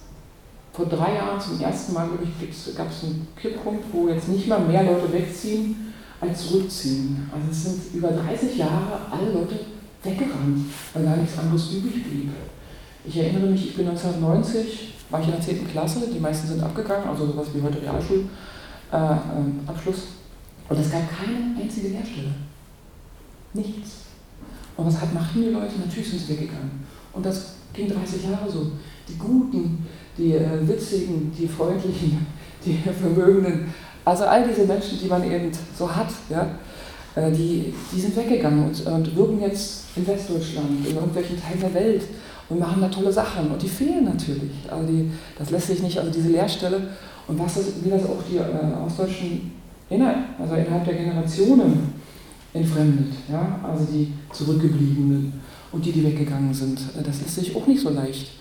B: vor drei Jahren zum ersten Mal, glaube ich, gab es einen Kipppunkt, wo jetzt nicht mal mehr Leute wegziehen als zurückziehen. Also es sind über 30 Jahre alle Leute weggerannt, weil da nichts anderes übrig blieb. Ich erinnere mich, ich bin 1990, war ich in der 10. Klasse, die meisten sind abgegangen, also sowas wie heute Realschulabschluss. Äh, und es gab keine einzige Lehrstelle. Nichts. Und was machten die Leute? Natürlich sind sie weggegangen. Und das ging 30 Jahre so. Die Guten, die äh, Witzigen, die Freundlichen, die Vermögenden, also all diese Menschen, die man eben so hat, ja, äh, die, die sind weggegangen und, und wirken jetzt in Westdeutschland, in irgendwelchen Teilen der Welt und machen da tolle Sachen. Und die fehlen natürlich. Also die, das lässt sich nicht, also diese Lehrstelle und was das, wie das auch die äh, Ostdeutschen innerhalb, also innerhalb der Generationen entfremdet. Ja? Also die Zurückgebliebenen und die, die weggegangen sind. Äh, das lässt sich auch nicht so leicht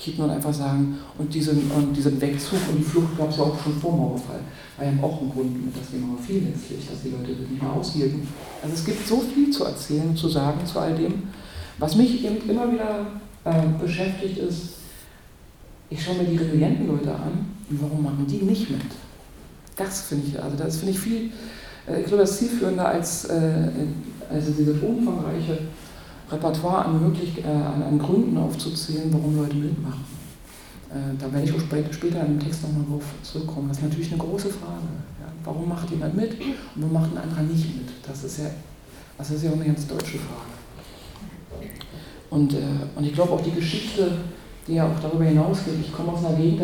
B: kippen und einfach sagen. Und diesen, und diesen Wegzug und die Flucht gab es ja auch schon vor Mauerfall. War ja auch ein Grund mit, dass die Mauer letztlich, dass die Leute nicht mehr aushielten. Also es gibt so viel zu erzählen, zu sagen zu all dem. Was mich eben immer wieder äh, beschäftigt ist, ich schaue mir die resilienten Leute an und warum machen die nicht mit? Das finde ich, also das finde ich viel, äh, ich glaube, das zielführender als äh, also diese umfangreiche Repertoire an, möglich, äh, an, Gründen aufzuzählen, warum Leute mitmachen. Äh, da werde ich auch später, in dem Text nochmal drauf zurückkommen. Das ist natürlich eine große Frage. Ja. Warum macht jemand mit und warum macht ein anderer nicht mit? Das ist ja, das ist ja auch eine ganz deutsche Frage. Und, äh, und ich glaube auch die Geschichte, die ja auch darüber hinausgeht, ich komme aus einer Gegend,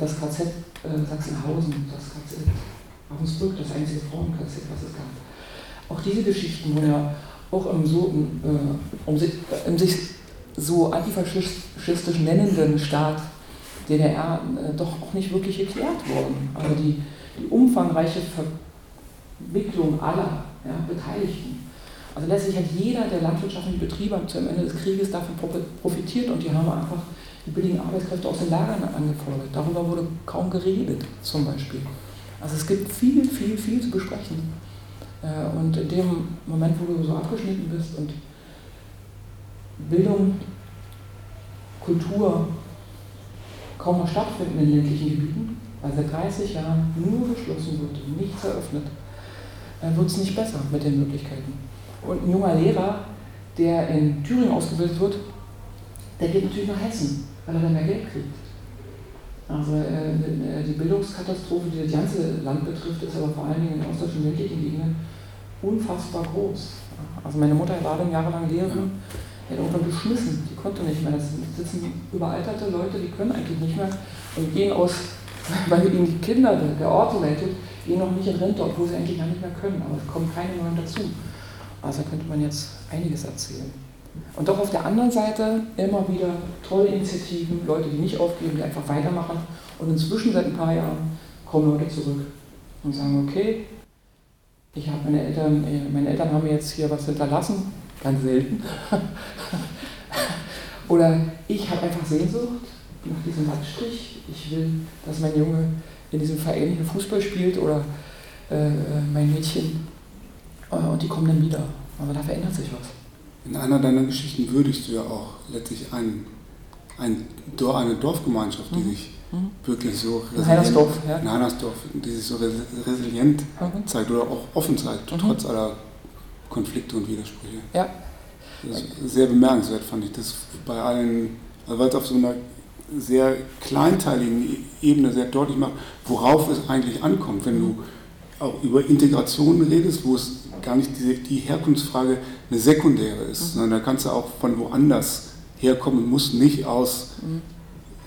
B: das KZ äh, Sachsenhausen, das KZ Ravensbrück, das einzige Frauen-KZ, was es gab. Auch diese Geschichten, wo ja auch im, so, äh, um sich, im sich so antifaschistisch nennenden Staat DDR äh, doch auch nicht wirklich geklärt worden. Also die, die umfangreiche Verwicklung aller ja, Beteiligten Also letztlich hat jeder der landwirtschaftlichen Betriebe zu Ende des Krieges davon profitiert und die haben einfach die billigen Arbeitskräfte aus den Lagern angefordert. Darüber wurde kaum geredet, zum Beispiel. Also es gibt viel, viel, viel zu besprechen. Äh, und in dem Moment, wo du so abgeschnitten bist und Bildung, Kultur kaum noch stattfinden in ländlichen Gebieten, weil seit 30 Jahren nur geschlossen wird nichts eröffnet, wird es nicht besser mit den Möglichkeiten. Und ein junger Lehrer, der in Thüringen ausgebildet wird, der geht natürlich nach Hessen, weil er dann mehr Geld kriegt. Also äh, die Bildungskatastrophe, die das ganze Land betrifft, ist aber vor allen Dingen in ostdeutschen ländlichen Gegenden unfassbar groß. Also meine Mutter war dann jahrelang Lehrerin, die hat irgendwann geschmissen, die konnte nicht mehr. Das sitzen überalterte Leute, die können eigentlich nicht mehr und gehen aus, weil ihnen die Kinder, der Ort leitet, gehen noch nicht in Rente, obwohl sie eigentlich gar nicht mehr können, aber es kommen keine neuen dazu. Also könnte man jetzt einiges erzählen. Und doch auf der anderen Seite immer wieder tolle Initiativen, Leute, die nicht aufgeben, die einfach weitermachen. Und inzwischen seit ein paar Jahren kommen Leute zurück und sagen, okay, ich habe meine Eltern, äh, meine Eltern haben mir jetzt hier was hinterlassen, ganz selten. Oder ich habe einfach Sehnsucht nach diesem Landstrich. Ich will, dass mein Junge in diesem Verein hier Fußball spielt oder äh, äh mein Mädchen. Äh, und die kommen dann wieder. Aber da verändert sich was.
A: In einer deiner Geschichten würdigst du ja auch letztlich ein, ein, eine Dorfgemeinschaft, die mhm. sich mhm. wirklich so
B: resilient, Heinersdorf,
A: ja. in Heinersdorf, die sich so resilient mhm. zeigt oder auch offen zeigt, mhm. trotz aller Konflikte und Widersprüche.
B: Ja.
A: Sehr bemerkenswert, fand ich das bei allen, also weil es auf so einer sehr kleinteiligen Ebene sehr deutlich macht, worauf es eigentlich ankommt, wenn du auch über Integration redest, wo es gar nicht die, die Herkunftsfrage eine sekundäre ist, mhm. sondern da kannst du auch von woanders herkommen, muss nicht aus mhm.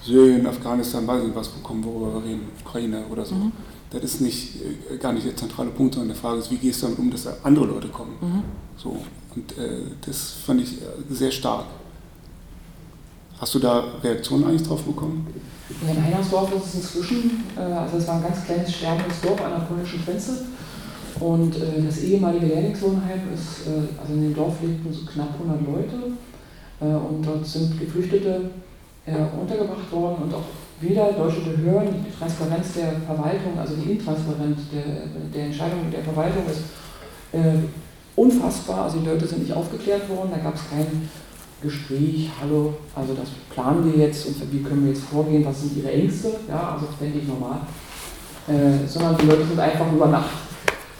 A: Syrien, Afghanistan, weiß nicht was, bekommen, worüber wir reden, Ukraine oder so. Mhm. Das ist nicht, äh, gar nicht der zentrale Punkt, sondern die Frage ist, wie gehst du damit um, dass da andere Leute kommen. Mhm. So. Und äh, das fand ich äh, sehr stark. Hast du da Reaktionen eigentlich drauf bekommen?
B: Ja, in Heinersdorf ist es inzwischen, äh, also es war ein ganz kleines sterbendes Dorf an der polnischen Grenze. Und äh, das ehemalige Lehrlingswohnheim ist, äh, also in dem Dorf lebten so knapp 100 Leute. und dort sind Geflüchtete untergebracht worden und auch wieder deutsche Behörden, die Transparenz der Verwaltung, also die Intransparenz der, der Entscheidung der Verwaltung ist unfassbar. Also die Leute sind nicht aufgeklärt worden, da gab es keinen Gespräch, hallo, also das planen wir jetzt und wie können wir jetzt vorgehen, was sind ihre Ängste, ja, also das denke ich normal, äh, sondern die Leute sind einfach über Nacht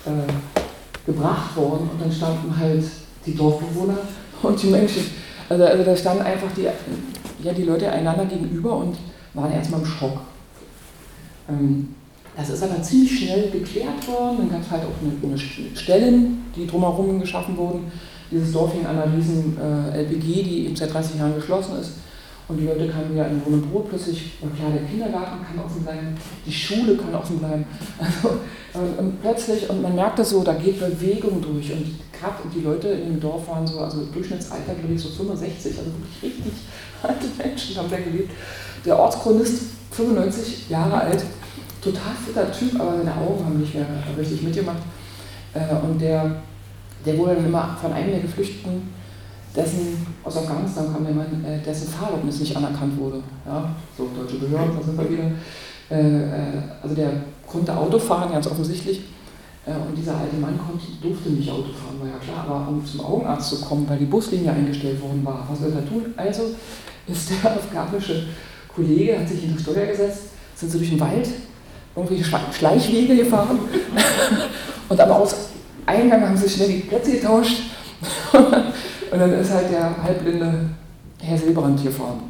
B: äh, gebracht worden und dann standen halt die Dorfbewohner und die Menschen, also, also da standen einfach die, ja, die Leute einander gegenüber und waren erstmal im Schock. Ähm, das ist aber ziemlich schnell geklärt worden, dann gab es halt auch eine, eine Stellen, die drumherum geschaffen wurden, dieses Dorf hing an einer riesen äh, LPG, die eben seit 30 Jahren geschlossen ist. Und die Leute kamen wieder in Lohn und Brot plötzlich, und klar, der Kindergarten kann offen bleiben, die Schule kann offen bleiben. Also, und, und plötzlich, und man merkt das so, da geht Bewegung durch. Und gerade die Leute in dem Dorf waren so, also Durchschnittsalter, glaube ich, so 65, also wirklich richtig alte Menschen haben da gelebt. Der Ortschronist, 95 Jahre alt, total fitter Typ, aber seine Augen haben nicht mehr richtig mitgemacht. Äh, und der der wurde dann immer von einem der Geflüchteten, dessen, aus Afghanistan kam der Mann, äh, dessen Fahrerlaubnis nicht anerkannt wurde. Ja, so deutsche Behörden, da sind wir wieder. Äh, also der konnte Auto fahren, ganz offensichtlich. Und dieser alte Mann konnte, durfte nicht Auto fahren, war ja klar, aber um zum Augenarzt zu kommen, weil die Buslinie eingestellt worden war, was soll er tun? Also ist der afghanische Kollege, hat sich in das Steuer gesetzt, sind sie durch den Wald, irgendwie Schleichwege gefahren und am Eingang haben sie schnell die Plätze getauscht und dann ist halt der halbblinde Herr Silbrand hier vorne.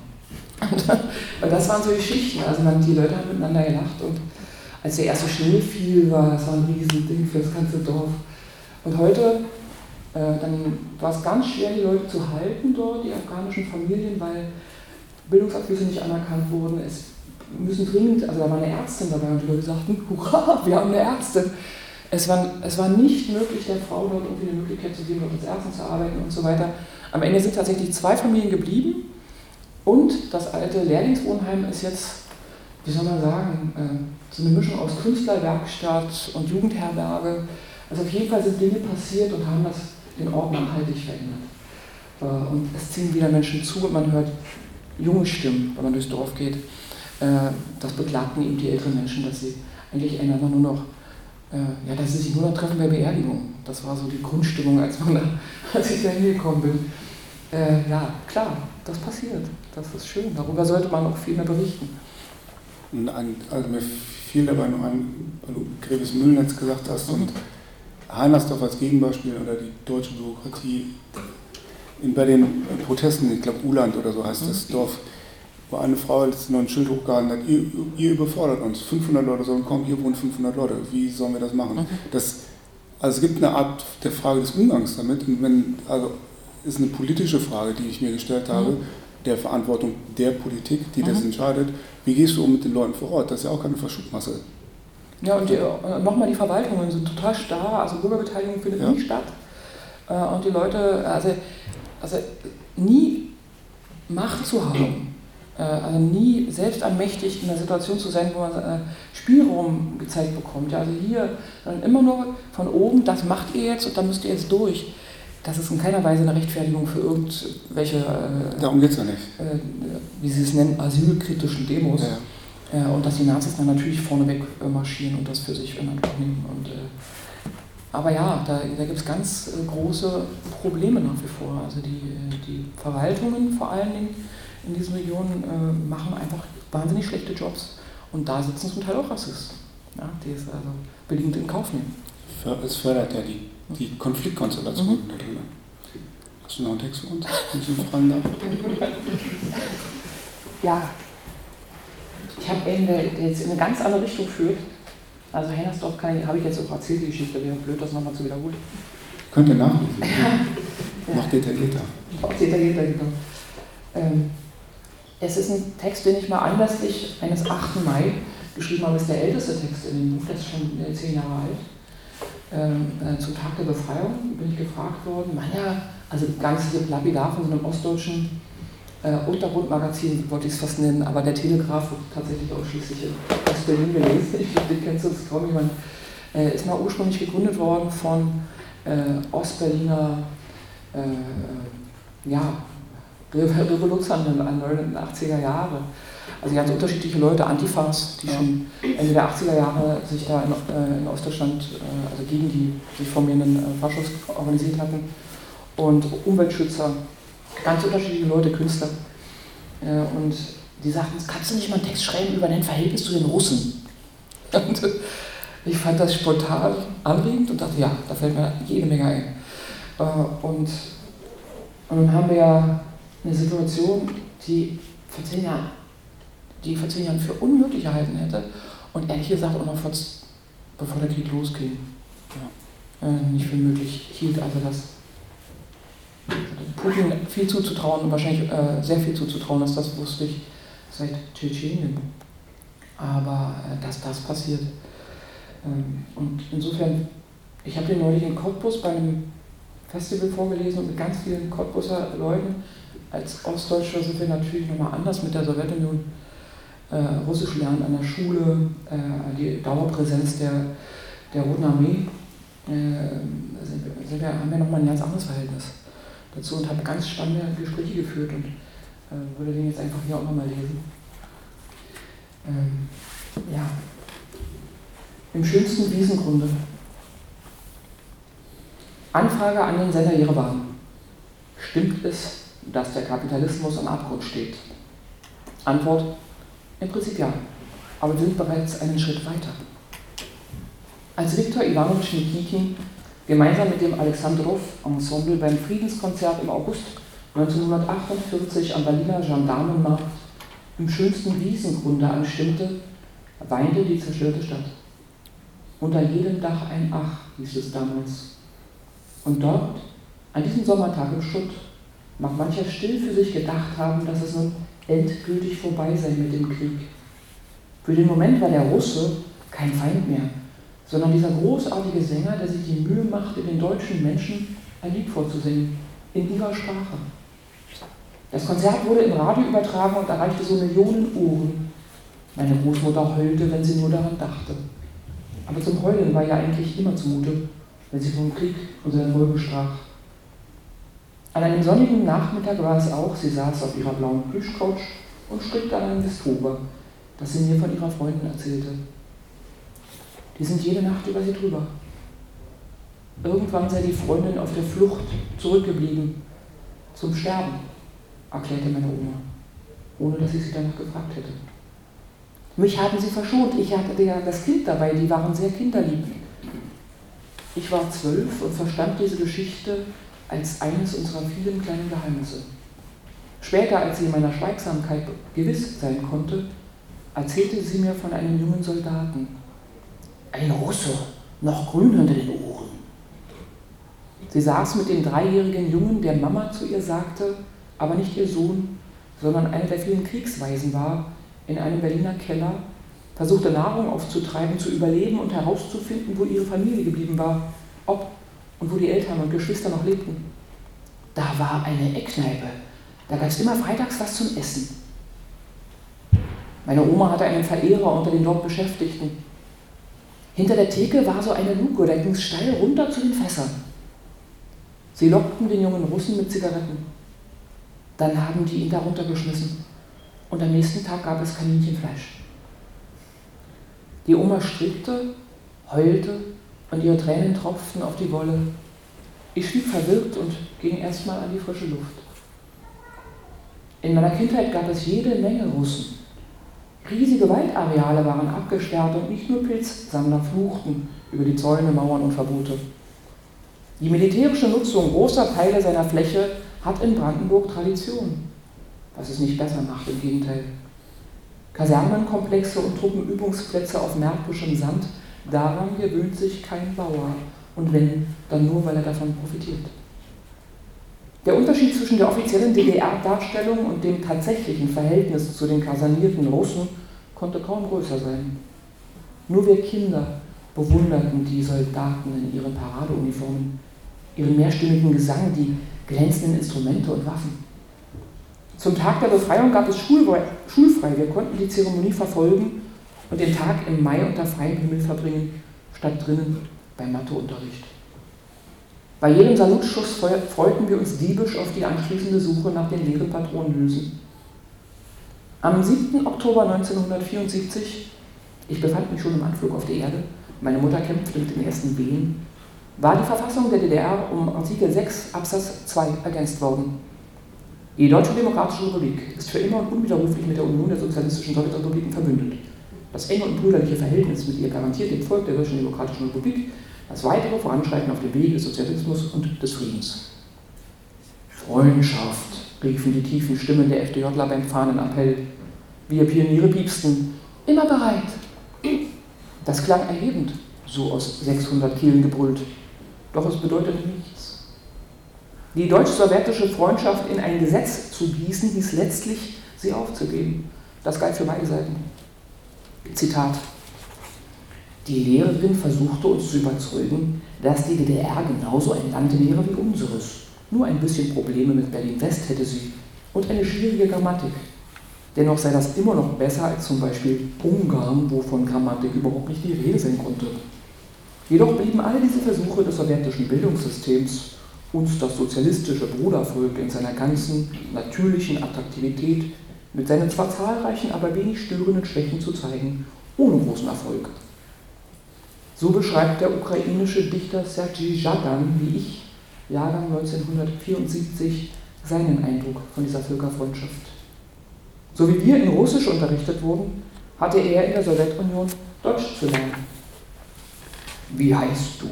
B: Und, das waren so Geschichten, also man, die Leute haben miteinander gelacht und als der erste Schnee fiel, war das war ein Riesending für das ganze Dorf. Und heute, äh, dann war es ganz schwer, die Leute zu halten dort, die afghanischen Familien, weil Bildungsabschlüsse nicht anerkannt wurden. Es müssen dringend, also da war eine Ärztin dabei und die Leute sagten, hurra, wir haben eine Ärztin. Es war, es war nicht möglich, der Frau dort irgendwie eine Möglichkeit zu geben, dort als Ärztin zu arbeiten und so weiter. Am Ende sind tatsächlich zwei Familien geblieben und das alte Lehrlingswohnheim ist jetzt, wie soll man sagen, äh, so eine Mischung aus Künstlerwerkstatt und Jugendherberge. Also auf jeden Fall sind Dinge passiert und haben das den Ort nachhaltig verändert. Äh, und es ziehen wieder Menschen zu und man hört junge Stimmen, wenn man durchs Dorf geht. Äh, das beklagten eben die älteren Menschen, dass sie eigentlich einander nur noch, äh, ja, dass sie sich nur noch treffen bei Beerdigungen. Das war so die Grundstimmung, als, man da, als ich da hingekommen bin. Äh, ja, klar, das passiert. Das ist schön. Darüber sollte man auch viel mehr berichten.
A: Also mir fiel dabei noch ein, weil du Gräbes Müllnetz gesagt hast mhm. und Heinersdorf als Gegenbeispiel oder die deutsche Bürokratie. In, bei den Protesten, ich glaube Uland oder so heißt mhm. das Dorf, wo eine Frau jetzt noch ein Schild hochgehalten hat, ihr, ihr, überfordert uns, 500 Leute sollen kommen, hier wohnen 500 Leute, wie sollen wir das machen? Mhm. Das, also es gibt eine Art der Frage des Umgangs damit, und wenn, also ist eine politische Frage, die ich mir gestellt habe, mhm. Der Verantwortung der Politik, die mhm. das entscheidet. Wie gehst du um mit den Leuten vor Ort? Das ist ja auch keine Verschubmasse.
B: Ja, und äh, nochmal die Verwaltungen sind total starr, also Bürgerbeteiligung findet ja. nie statt. Äh, und die Leute, also, also nie Macht zu haben, äh, also nie selbst ermächtigt in der Situation zu sein, wo man Spielraum gezeigt bekommt. Ja, also hier dann immer nur von oben, das macht ihr jetzt und dann müsst ihr jetzt durch. Das ist in keiner Weise eine Rechtfertigung für irgendwelche,
A: äh, Darum geht's ja nicht.
B: Äh, wie sie es nennen, asylkritischen Demos. Ja. Äh, und dass die Nazis dann natürlich vorneweg äh, marschieren und das für sich in Anspruch nehmen. Und, aber ja, da, da gibt es ganz große Probleme nach wie vor. Also die, die Verwaltungen vor allen Dingen in diesen Regionen äh, machen einfach wahnsinnig schlechte Jobs. Und da sitzen zum Teil auch Rassisten, ja, die es also billigend in Kauf nehmen.
A: Es fördert ja die, die Konfliktkonstellation mhm. da drin. Hast du noch einen Text für uns, wenn ich ihn fragen darf?
B: Ja, ich habe einen, der jetzt in eine ganz andere Richtung führt. Also Hennersdorf habe ich jetzt auch erzählt, die Geschichte, wäre blöd, das nochmal zu wiederholen.
A: Könnt ihr nachlesen. Ja. Noch detaillierter.
B: Noch detaillierter, genau. Ähm, es ist ein Text, den ich mal anlässlich eines 8. Mai geschrieben habe. Ist der älteste Text in dem Buch, der ist schon äh, zehn Jahre alt. Ähm, äh, zum Tag der Befreiung bin ich gefragt worden. Man ja, also ganz lapidar von so einem ostdeutschen äh, Untergrundmagazin, wollte ich es fast nennen, aber der Telegraph wird tatsächlich ausschließlich aus Berlin gelesen. Ich glaube, den kennst du das kaum jemand. Äh, ist mal ursprünglich gegründet worden von äh, Ostberliner äh, ja, Revoluzern an den 80er Jahre. Also ganz unterschiedliche Leute, Antifas, die schon Ende der 80er Jahre sich da in, äh, in Ostdeutschland, äh, also gegen die sich formierenden äh, Faschos organisiert hatten. Und Umweltschützer, ganz unterschiedliche Leute, Künstler. Äh, und die sagten, kannst du nicht mal einen Text schreiben über dein Verhältnis zu den Russen? Und ich fand das spontan anregend und dachte, ja, da fällt mir jede Menge ein. Äh, und, und dann haben wir ja eine Situation, die vor zehn Jahren, die vor zehn Jahren für unmöglich gehalten hätte und ehrlich gesagt auch noch vor, bevor der Krieg losging, ja, äh, nicht für möglich hielt. Also das Putin viel zuzutrauen und wahrscheinlich äh, sehr viel zuzutrauen ist, das wusste ich seit Tschetschenien. Aber äh, dass das passiert. Ähm, und insofern, ich habe den neulich in Cottbus bei einem Festival vorgelesen und mit ganz vielen Cottbuser Leuten als Ostdeutscher sind wir natürlich nochmal anders mit der Sowjetunion. Äh, Russisch lernen an der Schule, äh, die Dauerpräsenz der, der Roten Armee, äh, sind, sind wir, haben wir nochmal ein ganz anderes Verhältnis dazu und haben ganz spannende Gespräche geführt und äh, würde den jetzt einfach hier auch nochmal lesen. Ähm, ja. Im schönsten Wiesengrunde. Anfrage an den Sender Jerewan. Stimmt es, dass der Kapitalismus am Abgrund steht? Antwort, im Prinzip ja, aber wir sind bereits einen Schritt weiter. Als Viktor Ivanovich Nikitin gemeinsam mit dem Alexandrov-Ensemble beim Friedenskonzert im August 1948 am Berliner Gendarmenmarkt im schönsten Wiesengrunde anstimmte, weinte die zerstörte Stadt. Unter jedem Dach ein Ach, hieß es damals. Und dort, an diesem Sommertag im Schutt, mag mancher still für sich gedacht haben, dass es nun endgültig vorbei sei mit dem Krieg. Für den Moment war der Russe kein Feind mehr, sondern dieser großartige Sänger, der sich die Mühe machte, den deutschen Menschen ein Lied vorzusingen, in ihrer Sprache. Das Konzert wurde im Radio übertragen und erreichte so Millionen Ohren. Meine Großmutter heulte, wenn sie nur daran dachte. Aber zum Heulen war ja eigentlich immer zumute, wenn sie vom Krieg und seiner Folge sprach. An einem sonnigen Nachmittag war es auch, sie saß auf ihrer blauen Plüschcouch und strickte an einem Westhuber, das sie mir von ihrer Freundin erzählte. Die sind jede Nacht über sie drüber. Irgendwann sei die Freundin auf der Flucht zurückgeblieben, zum Sterben, erklärte meine Oma, ohne dass ich sie danach gefragt hätte. Mich haben sie verschont, ich hatte ja das Kind dabei, die waren sehr kinderlieb. Ich war zwölf und verstand diese Geschichte als eines unserer vielen kleinen Geheimnisse. Später, als sie in meiner Schweigsamkeit gewiss sein konnte, erzählte sie mir von einem jungen Soldaten. Ein Russe, noch grün unter den Ohren. Sie saß mit dem dreijährigen Jungen, der Mama zu ihr sagte, aber nicht ihr Sohn, sondern einer der vielen Kriegsweisen war, in einem Berliner Keller, versuchte Nahrung aufzutreiben, zu überleben und herauszufinden, wo ihre Familie geblieben war, ob und wo die Eltern und Geschwister noch lebten. Da war eine Eckkneipe. Da gab es immer freitags was zum Essen. Meine Oma hatte einen Verehrer unter den dort Beschäftigten. Hinter der Theke war so eine Luke, da ging es steil runter zu den Fässern. Sie lockten den jungen Russen mit Zigaretten. Dann haben die ihn darunter geschmissen. Und am nächsten Tag gab es Kaninchenfleisch. Die Oma strickte, heulte und ihre Tränen tropften auf die Wolle. Ich schwieg verwirrt und ging erstmal an die frische Luft. In meiner Kindheit gab es jede Menge Russen. Riesige Waldareale waren abgesperrt und nicht nur Pilzsammler fluchten über die Zäune, Mauern und Verbote. Die militärische Nutzung großer Teile seiner Fläche hat in Brandenburg Tradition, was es nicht besser macht, im Gegenteil. Kasernenkomplexe und Truppenübungsplätze auf märkischem Sand, daran gewöhnt sich kein Bauer, und wenn, dann nur, weil er davon profitiert. Der Unterschied zwischen der offiziellen DDR-Darstellung und dem tatsächlichen Verhältnis zu den kasernierten Russen konnte kaum größer sein. Nur wir Kinder bewunderten die Soldaten in ihren Paradeuniformen ihren mehrstimmigen Gesang, die glänzenden Instrumente und Waffen. Zum Tag der Befreiung gab es schulfrei. Wir konnten die Zeremonie verfolgen und den Tag im Mai unter freiem Himmel verbringen, statt drinnen beim Matheunterricht. Bei jedem Salutschuss freuten wir uns diebisch auf die anschließende Suche nach den leeren Patronenhülsen. Am 7. Oktober 1974, ich befand mich schon im Anflug auf die Erde, meine Mutter kämpfte mit den ersten Wehen, war die Verfassung der DDR um Artikel 6 Absatz 2 ergänzt worden. Die Deutsche Demokratische Republik ist für immer und unwiderruflich mit der Union der sozialistischen Sowjetrepubliken verbündet. Das enge und brüderliche Verhältnis mit ihr garantiert dem Volk der Deutschen Demokratischen Republik das weitere Voranschreiten auf dem Wege des Sozialismus und des Friedens. Freundschaft, riefen die tiefen Stimmen der FDJler beim Fahnenappell. Wir Pioniere piepsten, immer bereit. Das klang erhebend, so aus 600 Kehlen gebrüllt doch es bedeutete nichts. Die deutsch-sowjetische Freundschaft in ein Gesetz zu gießen, hieß letztlich, sie aufzugeben. Das galt für beide Seiten. Zitat. Die Lehrerin versuchte uns zu überzeugen, dass die DDR genauso ein Land wäre wie unseres. Nur ein bisschen Probleme mit Berlin-West hätte sie und eine schwierige Grammatik. Dennoch sei das immer noch besser als zum Beispiel Ungarn, wo von Grammatik überhaupt nicht die Rede sein konnte. Jedoch blieben all diese Versuche des sowjetischen Bildungssystems, uns das sozialistische Brudervolk in seiner ganzen natürlichen Attraktivität mit seinen zwar zahlreichen, aber wenig störenden Schwächen zu zeigen, ohne großen Erfolg. So beschreibt der ukrainische Dichter Sergei Jagan, wie ich, Jahrgang 1974, seinen Eindruck von dieser Völkerfreundschaft. So wie wir in Russisch unterrichtet wurden, hatte er in der Sowjetunion Deutsch zu lernen. Wie heißt du?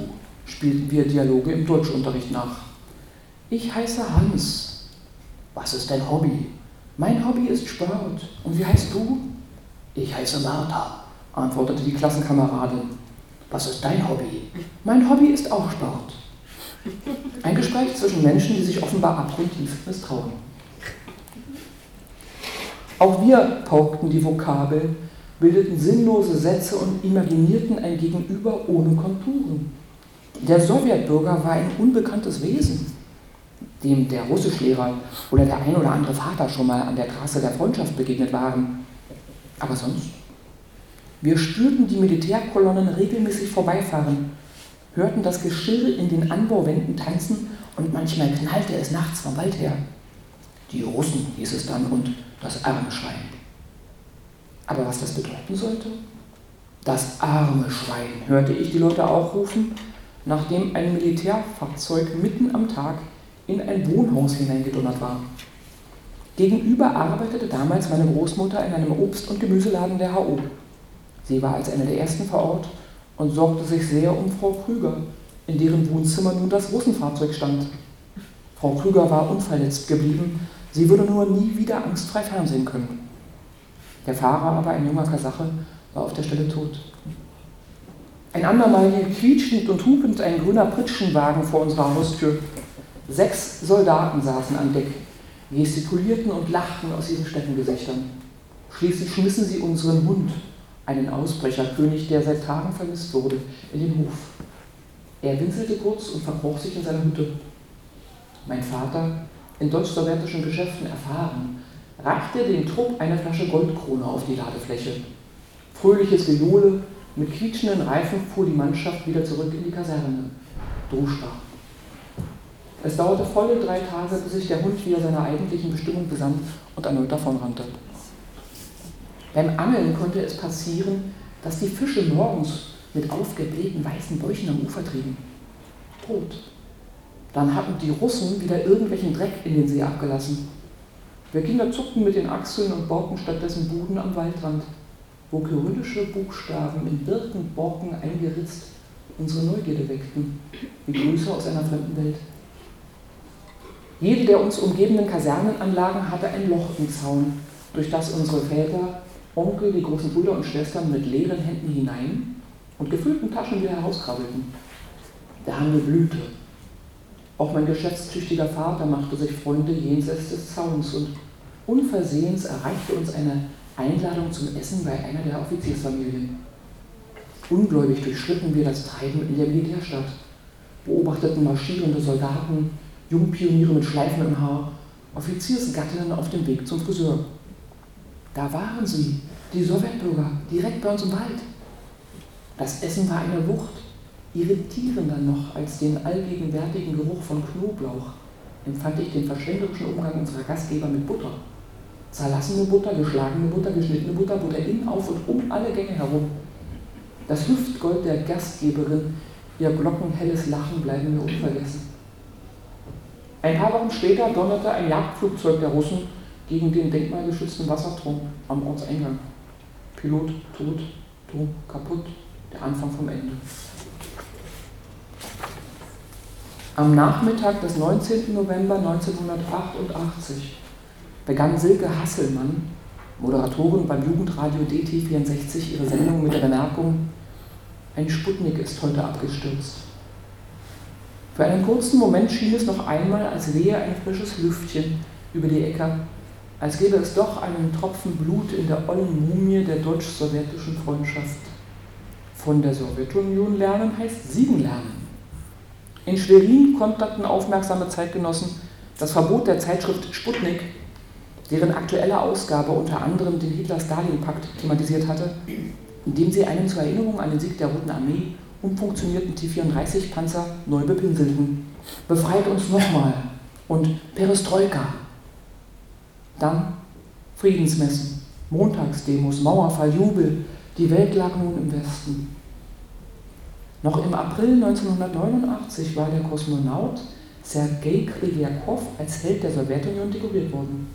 B: spielten wir Dialoge im Deutschunterricht nach. Ich heiße Hans. Was ist dein Hobby? Mein Hobby ist Sport. Und wie heißt du? Ich heiße Martha, antwortete die Klassenkameradin. Was ist dein Hobby? Mein Hobby ist auch Sport. Ein Gespräch zwischen Menschen, die sich offenbar abgrundtief misstrauen. Auch wir paukten die Vokabel bildeten sinnlose Sätze und imaginierten ein Gegenüber ohne Konturen. Der Sowjetbürger war ein unbekanntes Wesen, dem der Russischlehrer oder der ein oder andere Vater schon mal an der Trasse der Freundschaft begegnet waren. Aber sonst? Wir spürten die Militärkolonnen regelmäßig vorbeifahren, hörten das Geschirr in den Anbauwänden tanzen und manchmal knallte es nachts vom Wald her. Die Russen hieß es dann und das arme Schwein. Aber was das bedeuten sollte? Das arme Schwein, hörte ich die Leute auch rufen, nachdem ein Militärfahrzeug mitten am Tag in ein Wohnhaus hineingedonnert war. Gegenüber arbeitete damals meine Großmutter in einem Obst- und Gemüseladen der HO. Sie war als eine der ersten vor Ort und sorgte sich sehr um Frau Krüger, in deren Wohnzimmer nun das Russenfahrzeug stand. Frau Krüger war unverletzt geblieben, sie würde nur nie wieder angstfrei fernsehen können. Der Fahrer, aber ein junger Kasache, war auf der Stelle tot. Ein andermal hielt quietschend und hupend ein grüner Pritschenwagen vor unserer Haustür. Sechs Soldaten saßen an Deck, gestikulierten und lachten aus ihren Steppengesichtern. Schließlich schmissen sie unseren Hund, einen Ausbrecherkönig, der seit Tagen vermisst wurde, in den Hof. Er winselte kurz und verkroch sich in seiner Hütte. Mein Vater, in deutsch-sowjetischen Geschäften erfahren, reichte dem Trupp eine Flasche Goldkrone auf die Ladefläche. Fröhliches Gejohle, mit quietschenden Reifen fuhr die Mannschaft wieder zurück in die Kaserne. Druscha. Es dauerte volle drei Tage, bis sich der Hund wieder seiner eigentlichen Bestimmung besann und erneut davonrannte. Beim Angeln konnte es passieren, dass die Fische morgens mit aufgeblähten weißen Bäuchen am Ufer trieben. Tot. Dann hatten die Russen wieder irgendwelchen Dreck in den See abgelassen. Wir Kinder zuckten mit den Achseln und bauten stattdessen Buden am Waldrand, wo kyrillische Buchstaben in Birkenborken eingeritzt unsere Neugierde weckten, wie Grüße aus einer fremden Welt. Jede der uns umgebenden Kasernenanlagen hatte ein Loch im Zaun, durch das unsere Väter, Onkel, die großen Brüder und Schwestern mit leeren Händen hinein und gefüllten Taschen wieder herauskrabbelten. Der Handel blühte. Auch mein geschäftstüchtiger Vater machte sich Freunde jenseits des Zauns und unversehens erreichte uns eine Einladung zum Essen bei einer der Offiziersfamilien. Ungläubig durchschritten wir das Treiben in der Militärstadt, beobachteten marschierende Soldaten, Jungpioniere mit Schleifen im Haar, Offiziersgattinnen auf dem Weg zum Friseur. Da waren sie, die Sowjetbürger, direkt bei uns im Wald. Das Essen war eine Wucht, irritierender noch als den allgegenwärtigen Geruch von Knoblauch, empfand ich den verschwenderischen Umgang unserer Gastgeber mit Butter. Zerlassene Butter, geschlagene Butter, geschnittene Butter, Butter in, auf und um alle Gänge herum. Das Hüftgold der Gastgeberin, ihr glockenhelles Lachen bleiben mir unvergessen. Ein paar Wochen später donnerte ein Jagdflugzeug der Russen gegen den denkmalgeschützten Wasserturm am Ortseingang. Pilot tot, Turm kaputt, der Anfang vom Ende. Am Nachmittag des 19. November 1988 begann Silke Hasselmann, Moderatorin beim Jugendradio DT64, ihre Sendung mit der Bemerkung, ein Sputnik ist heute abgestürzt. Für einen kurzen Moment schien es noch einmal, als wehe ein frisches Lüftchen über die Äcker, als gäbe es doch einen Tropfen Blut in der ollen Mumie der deutsch-sowjetischen Freundschaft. Von der Sowjetunion lernen heißt siegen lernen. In Schwerin konterten aufmerksame Zeitgenossen das Verbot der Zeitschrift Sputnik, deren aktuelle Ausgabe unter anderem den Hitler-Stalin-Pakt thematisiert hatte, indem sie einen zur Erinnerung an den Sieg der Roten Armee umfunktionierten T-34-Panzer neu bepinselten. Befreit uns nochmal und Perestroika. Dann Friedensmessen, Montagsdemos, Mauerfall, Jubel. Die Welt lag nun im Westen. Noch im April 1989 war der Kosmonaut Sergei Kryliakow als Held der Sowjetunion dekoriert worden.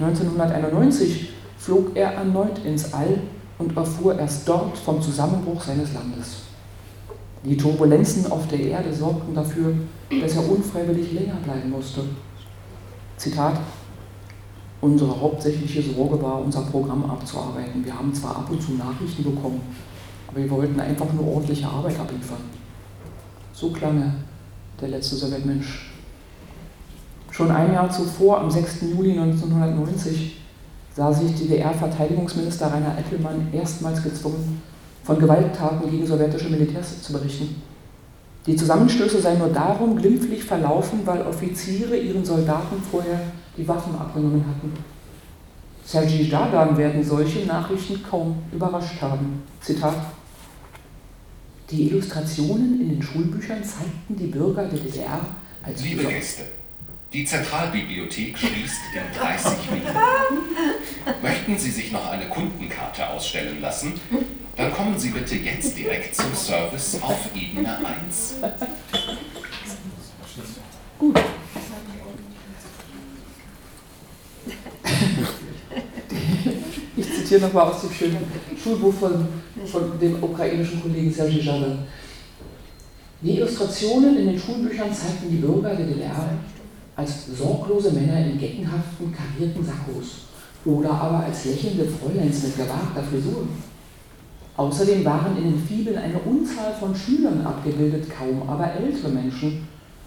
B: 1991 flog er erneut ins All und erfuhr erst dort vom Zusammenbruch seines Landes. Die Turbulenzen auf der Erde sorgten dafür, dass er unfreiwillig länger bleiben musste. Zitat Unsere hauptsächliche Sorge war, unser Programm abzuarbeiten. Wir haben zwar ab und zu Nachrichten bekommen, aber wir wollten einfach nur ordentliche Arbeit abliefern. So klang der letzte Sowjetmensch. Schon ein Jahr zuvor, am 6. Juli 1990, sah sich DDR-Verteidigungsminister Rainer Ettelmann erstmals gezwungen, von Gewalttaten gegen sowjetische Militärs zu berichten. Die Zusammenstöße seien nur darum glimpflich verlaufen, weil Offiziere ihren Soldaten vorher die Waffen abgenommen hatten. Sergei Dagan werden solche Nachrichten kaum überrascht haben. Zitat die Illustrationen in den Schulbüchern zeigten die Bürger der DDR
C: Als Liebe Gäste, die Zentralbibliothek schließt in 30 Minuten. Möchten Sie sich noch eine Kundenkarte ausstellen lassen? Dann kommen Sie bitte jetzt direkt zum Service auf Ebene 1.
B: Gut. Ich zitiere nochmal aus dem schönen Schulbuch von, von dem ukrainischen Kollegen Sergei Jadin. Die Illustrationen in den Schulbüchern zeigten die Bürger der DDR als sorglose Männer in geckenhaften, karierten Sakkos oder aber als lächelnde Fräuleins mit gewagter Frisur. Außerdem waren in den Fibeln eine Unzahl von Schülern abgebildet, kaum aber ältere Menschen,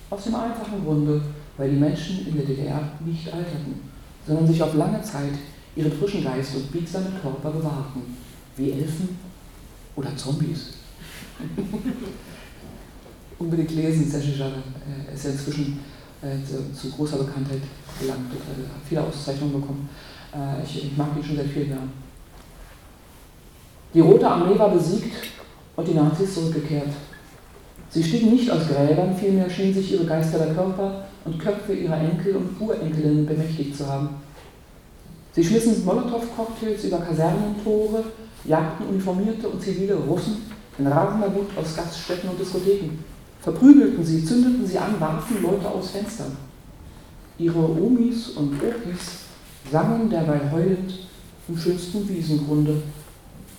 B: aus dem einfachen Grunde, weil die Menschen in der DDR nicht alterten, sondern sich auf lange Zeit ihren frischen Geist und biegsamen Körper bewahrten, wie Elfen oder Zombies. Unbedingt lesen, Jardin. Er ist ja inzwischen äh, zu, großer Bekanntheit gelangt, äh, hat viele Auszeichnungen bekommen. Äh, ich mag ihn schon seit vielen Jahren. Die Rote Armee war besiegt und die Nazis zurückgekehrt. Sie stiegen nicht aus Gräbern, vielmehr schienen sich ihre Geister der Körper und Köpfe ihrer Enkel und Urenkelinnen bemächtigt zu haben. Sie schmissen Molotow-Cocktails über Kasernentore, jagten uniformierte und zivile Russen in rasender Wut aus Gaststätten und Diskotheken, verprügelten sie, zündeten sie an, warfen Leute aus Fenstern. Ihre Omis und Opis sangen derweil heulend im schönsten Wiesengrunde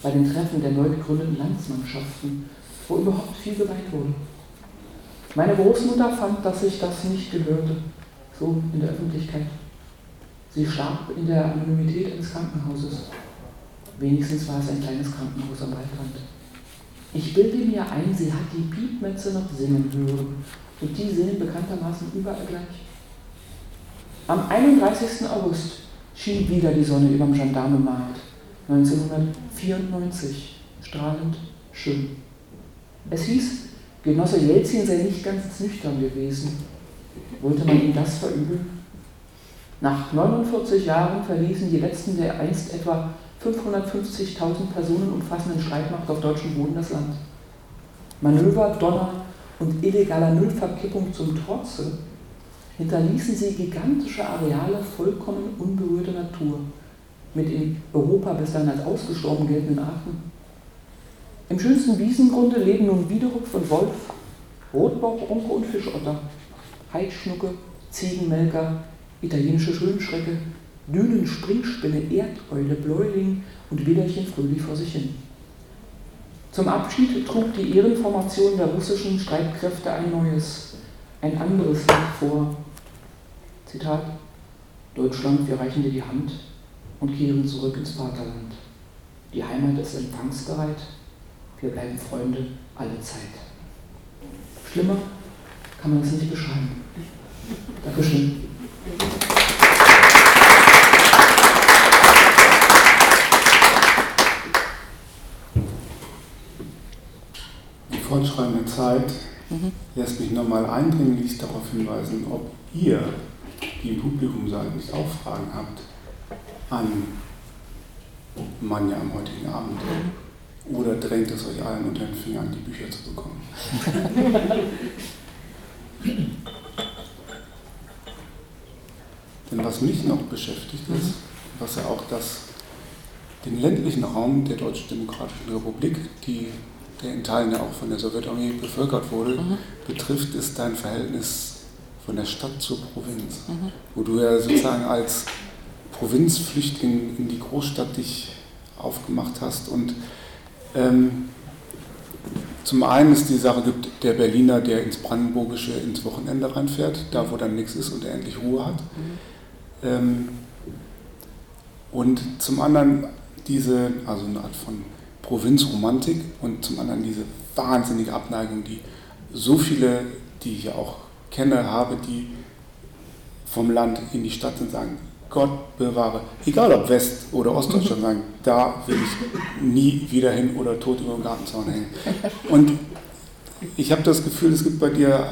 B: bei den Treffen der neu gegründeten Landsmannschaften, wo überhaupt viel geweint wurde. Meine Großmutter fand, dass sich das nicht gehörte, so in der Öffentlichkeit. Sie starb in der Anonymität eines Krankenhauses. Wenigstens war es ein kleines Krankenhaus am Waldrand. Ich bilde mir ein, sie hat die Piepmetze noch singen hören. Und die singen bekanntermaßen überall gleich. Am 31. August schien wieder die Sonne über dem Gendarmenmarkt. 1994. Strahlend schön. Es hieß, Genosse Jelzin sei nicht ganz nüchtern gewesen. Wollte man ihm das verübeln? Nach 49 Jahren verließen die letzten der einst etwa 550.000 Personen umfassenden Streitmacht auf deutschem Boden das Land. Manöver, Donner und illegaler Müllverkippung zum Trotze hinterließen sie gigantische Areale vollkommen unberührter Natur, mit in Europa bis dann als ausgestorben geltenden Arten. Im schönsten Wiesengrunde leben nun Wiederrupf und Wolf, Rotbauch, Unke und Fischotter, Heidschnucke, Ziegenmelker, italienische Schönschrecke, Dünen, Springspinne, Erdeule, Bläuling und Widerchen fröhlich vor sich hin. Zum Abschied trug die Ehrenformation der russischen Streitkräfte ein neues, ein anderes Lied vor. Zitat: Deutschland, wir reichen dir die Hand und kehren zurück ins Vaterland. Die Heimat ist empfangsbereit, wir bleiben Freunde alle Zeit. Schlimmer kann man es nicht beschreiben. Dankeschön.
A: Die fortschreitende Zeit mhm. lässt mich nochmal eindringlich darauf hinweisen, ob ihr, die im Publikum seid, nicht auch Fragen habt an Manja am heutigen Abend. Oder drängt es euch allen unter den Fingern, die Bücher zu bekommen? Denn was mich noch beschäftigt ist, was ja auch das, den ländlichen Raum der Deutschen Demokratischen Republik, die, der in Teilen ja auch von der Sowjetunion bevölkert wurde, mhm. betrifft, ist dein Verhältnis von der Stadt zur Provinz, mhm. wo du ja sozusagen als Provinzflüchtling in die Großstadt dich aufgemacht hast. Und ähm, zum einen ist die Sache gibt, der Berliner, der ins Brandenburgische ins Wochenende reinfährt, da wo dann nichts ist und er endlich Ruhe hat. Mhm. Ähm, und zum anderen diese, also eine Art von Provinzromantik und zum anderen diese wahnsinnige Abneigung, die so viele, die ich ja auch kenne, habe, die vom Land in die Stadt sind, sagen, Gott bewahre, egal ob West- oder Ostdeutschland, sagen, da will ich nie wieder hin oder tot über dem Gartenzaun hängen. Und ich habe das Gefühl, es gibt bei dir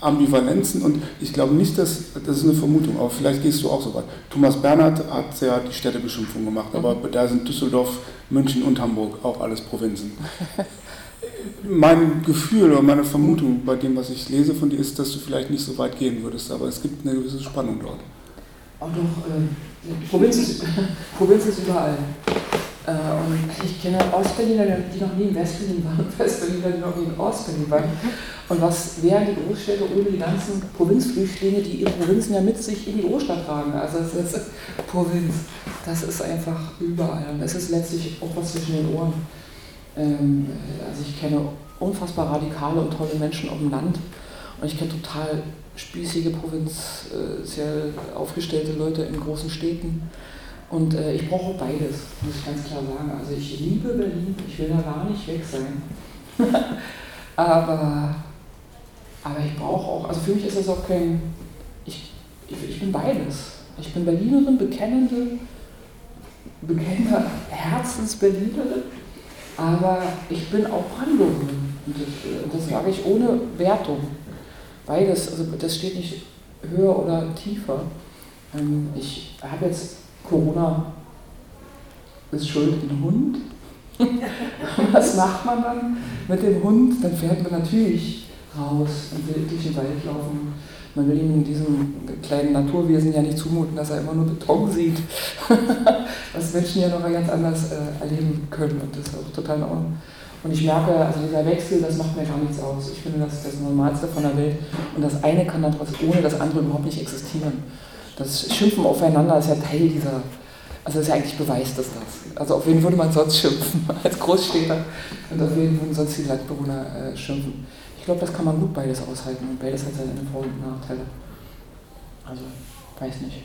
A: Ambivalenzen und ich glaube nicht, dass das ist eine Vermutung, aber vielleicht gehst du auch so weit. Thomas Bernhard hat ja die Städtebeschimpfung gemacht, aber mhm. da sind Düsseldorf, München und Hamburg auch alles Provinzen. mein Gefühl oder meine Vermutung bei dem, was ich lese von dir, ist, dass du vielleicht nicht so weit gehen würdest, aber es gibt eine gewisse Spannung dort.
B: Auch doch, äh, Provinz, ist, Provinz ist überall. Äh, und ich kenne Ostberliner, die noch nie in Westberlin waren Westberliner, die noch nie in Ostberlin waren. Und was wären die Großstädte ohne die ganzen Provinzflüchtlinge, die ihre Provinzen ja mit sich in die Großstadt tragen? Also es ist Provinz, das ist einfach überall. Und es ist letztlich auch was zwischen den Ohren. Ähm, also ich kenne unfassbar radikale und tolle Menschen auf dem Land und ich kenne total spießige, provinziell aufgestellte Leute in großen Städten. Und äh, ich brauche beides, muss ich ganz klar sagen. Also ich liebe Berlin, ich will da gar nicht weg sein. aber, aber ich brauche auch, also für mich ist das auch kein, ich, ich, ich bin beides. Ich bin Berlinerin, bekennende, bekennende Herzensberlinerin aber ich bin auch Brandenburgerin. Und das, äh, das sage ich ohne Wertung. Beides, also das steht nicht höher oder tiefer. Ähm, ich habe jetzt Corona ist schuld ein Hund. Was macht man dann mit dem Hund? Dann fährt man natürlich raus und will durch den Wald laufen man will ihm in diesem kleinen Naturwesen ja nicht zumuten, dass er immer nur Beton sieht, was Menschen ja noch ganz anders äh, erleben können und das ist auch total in Ordnung. Und ich merke, also dieser Wechsel, das macht mir gar nichts aus. Ich finde, das ist das Normalste von der Welt und das eine kann dann ohne das andere überhaupt nicht existieren. Das Schimpfen aufeinander ist ja Teil dieser, also ist ja eigentlich beweist das das. Also auf wen würde man sonst schimpfen als Großstädter und auf wen würden sonst die Landbewohner äh, schimpfen glaube, das kann man gut beides aushalten und beides hat seine Vor- und Nachteile. Also, weiß nicht.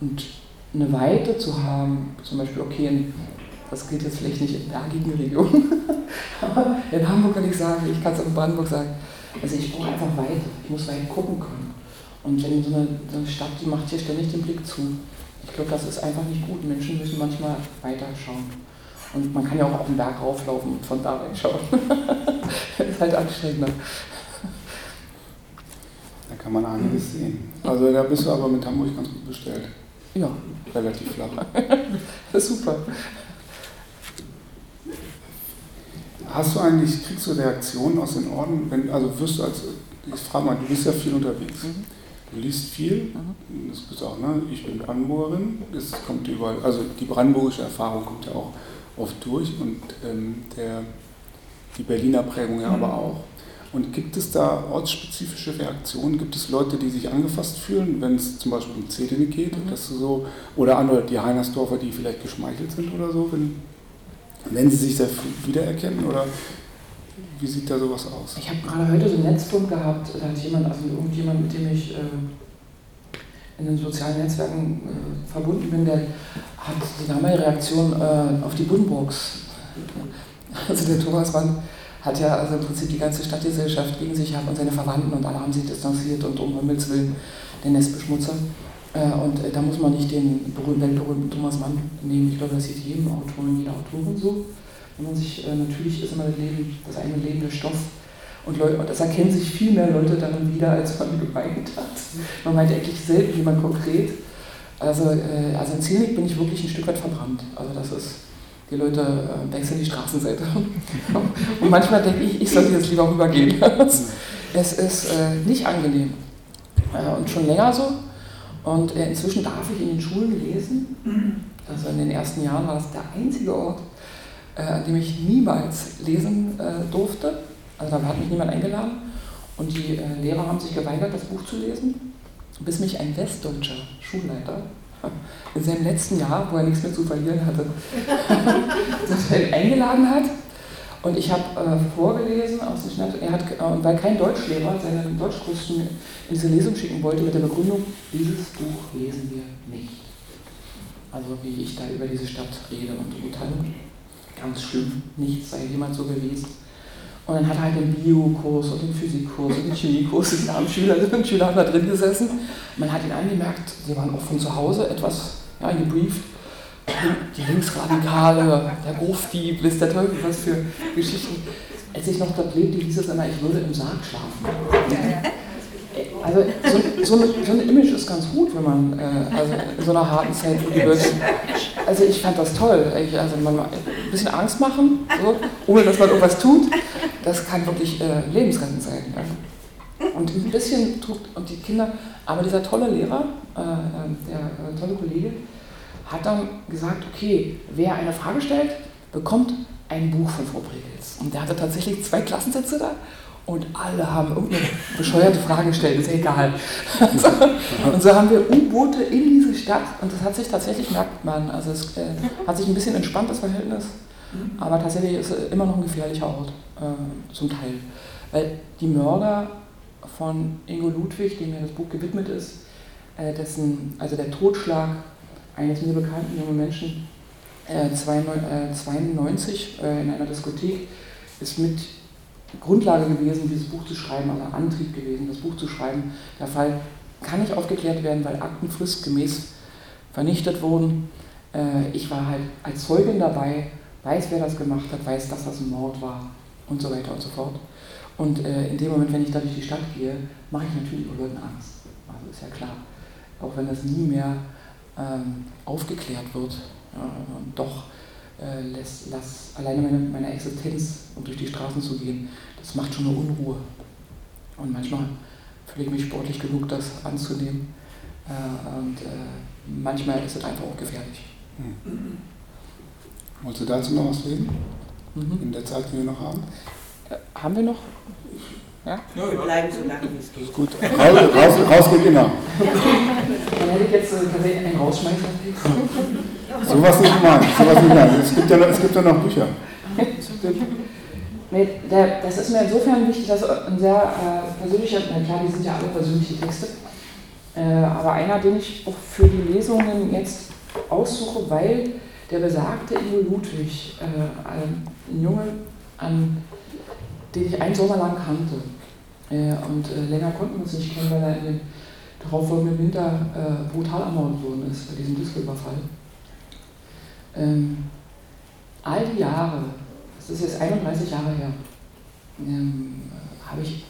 B: Und eine Weite zu haben, zum Beispiel, okay, das geht jetzt vielleicht nicht in bergigen Regionen, aber in Hamburg kann ich sagen, ich kann es auch in Brandenburg sagen, also ich brauche einfach Weite, ich muss weit gucken können. Und wenn so eine, so eine Stadt, die macht hier ständig den Blick zu. Ich glaube, das ist einfach nicht gut. Menschen müssen manchmal weiter schauen. Und man kann ja auch auf den Berg rauflaufen und von da reinschauen. das ist halt anstrengender.
A: Da kann man einiges sehen. Also da bist du aber mit Hamburg ganz gut bestellt.
B: Ja.
A: Relativ flach.
B: das ist super.
A: Hast du eigentlich, kriegst du Reaktionen aus den Orden? Wenn, also wirst du als, ich frage mal, du bist ja viel unterwegs. Mhm. Du liest viel, mhm. das bist auch, ne? Ich bin Brandenburgerin, es kommt überall, also die brandenburgische Erfahrung kommt ja auch oft durch und ähm, der, die Berliner Prägung ja aber auch. Und gibt es da ortsspezifische Reaktionen? Gibt es Leute, die sich angefasst fühlen, wenn es zum Beispiel um Zedene geht? Mhm. Dass du so, oder andere, die Heinersdorfer, die vielleicht geschmeichelt sind oder so, wenn, wenn sie sich da wiedererkennen? Oder wie sieht da sowas aus?
B: Ich habe gerade heute so einen Netzpunkt gehabt, da hat jemand, also irgendjemand, mit dem ich äh, in den sozialen Netzwerken äh, verbunden bin, der hat die damalige Reaktion äh, auf die Buddenbrooks. Also der Thomas Mann hat ja also im Prinzip die ganze Stadtgesellschaft gegen sich gehabt und seine Verwandten und alle haben sich distanziert und um Himmels Willen den Nestbeschmutzer. Äh, und äh, da muss man nicht den weltberühmten Thomas Mann nehmen. Ich glaube, das sieht jedem Autor und jeder Autorin so. Wenn man sich, äh, natürlich ist immer das, Leben, das eigene Leben der Stoff und, Leute, das erkennen sich viel mehr Leute darin wieder, als man gemeint hat. Man meint eigentlich selten jemand konkret. Also, also in Zielnik bin ich wirklich ein Stück weit verbrannt. Also das ist, die Leute wechseln die Straßenseite. und manchmal denke ich, ich sollte jetzt lieber rübergehen. es ist nicht angenehm. Und schon länger so. Und äh, inzwischen darf ich in den Schulen lesen. Also in den ersten Jahren war das der einzige Ort, äh, an dem ich niemals lesen durfte. Also da hat mich niemand eingeladen und die äh, Lehrer haben sich geweigert, das Buch zu lesen, bis mich ein westdeutscher Schulleiter in seinem letzten Jahr, wo er nichts mehr zu verlieren hatte, eingeladen hat. Und ich habe äh, vorgelesen aus dem Schnitt, er hat, äh, weil kein Deutschlehrer seinen Deutschkursen in diese Lesung schicken wollte, mit der Begründung, dieses Buch lesen wir nicht. Also wie ich da über diese Stadt rede und urteile. Ganz schlimm, nichts sei jemand so gewesen. Und dann hat er halt den Biokurs und den Physikkurs und den Chemiekurs. Die armen Schülerinnen und Schüler haben da drin gesessen. Man hat ihn angemerkt, sie waren auch von zu Hause etwas ja, gebrieft. Die Linksradikale, der Grufdieb, wisst der Teufel, was für Geschichten. Als ich noch dort lebte, hieß es immer, ich würde im Sarg schlafen. Also so, so, so, ein Image ist ganz gut, wenn man äh, also in so einer harten Zeit, Leute. Also ich fand das toll. Ich, also man, bisschen Angst machen, so, ohne dass man irgendwas tut, das kann wirklich äh, lebensrettend sein. Ja. Und ein bisschen tut, und die Kinder, aber dieser tolle Lehrer, äh, äh der äh, tolle Kollege, hat dann gesagt, okay, wer eine Frage stellt, bekommt ein Buch von Frau Pregels. Und der hatte tatsächlich zwei Klassensätze da und alle haben irgendeine bescheuerte Frage gestellt, ist egal. und so haben wir U-Boote in diese Stadt und das hat sich tatsächlich, merkt man, also es äh, hat sich ein bisschen entspannt, das Verhältnis, aber tatsächlich ist es immer noch ein gefährlicher Ort, äh, zum Teil. Weil die Mörder von Ingo Ludwig, dem ja das Buch gewidmet ist, äh, dessen, also der Totschlag eines mir bekannten jungen Menschen, äh, 92 äh, in einer Diskothek, ist mit Grundlage gewesen, dieses Buch zu schreiben, also Antrieb gewesen, das Buch zu schreiben. Der Fall kann nicht aufgeklärt werden, weil Akten fristgemäß vernichtet wurden. Äh, ich war halt als Zeugin dabei, weiß, wer das gemacht hat, weiß, dass das ein Mord war und so weiter und so fort. Und äh, in dem Moment, wenn ich da durch die Stadt gehe, mache ich natürlich auch Leuten Angst. Also ist ja klar. Auch wenn das nie mehr ähm, aufgeklärt wird. Ja, doch äh, lässt, lass alleine meine, meine Existenz, um durch die Straßen zu gehen, das macht schon eine Unruhe. Und manchmal fühle ich mich sportlich genug, das anzunehmen. Äh, und äh, manchmal ist es einfach auch gefährlich. Mhm.
A: Wolltest du dazu noch was reden? Mhm. In der Zeit, die wir noch haben?
B: Äh, haben wir noch?
D: Ja? ja wir bleiben so lange, wie es geht.
A: Gut, raus, raus, raus geht immer.
B: Dann hätte ich jetzt äh, einen Rausschmeißer.
A: Sowas nicht gemeint. Sowas nicht. Es gibt ja, es gibt ja noch Bücher.
B: Nee, der, das ist mir insofern wichtig, dass ein sehr äh, persönlicher, na klar, die sind ja alle persönliche Texte, äh, aber einer, den ich auch für die Lesungen jetzt aussuche, weil der besagte Ingo Ludwig, äh, ein Junge, an, den ich einen Sommer lang kannte, äh, und äh, länger konnten wir uns nicht kennen, weil er in den darauffolgenden Winter äh, brutal ermordet worden ist bei diesem Disco-Überfall ähm, all die Jahre, das ist jetzt 31 Jahre her, ähm, habe ich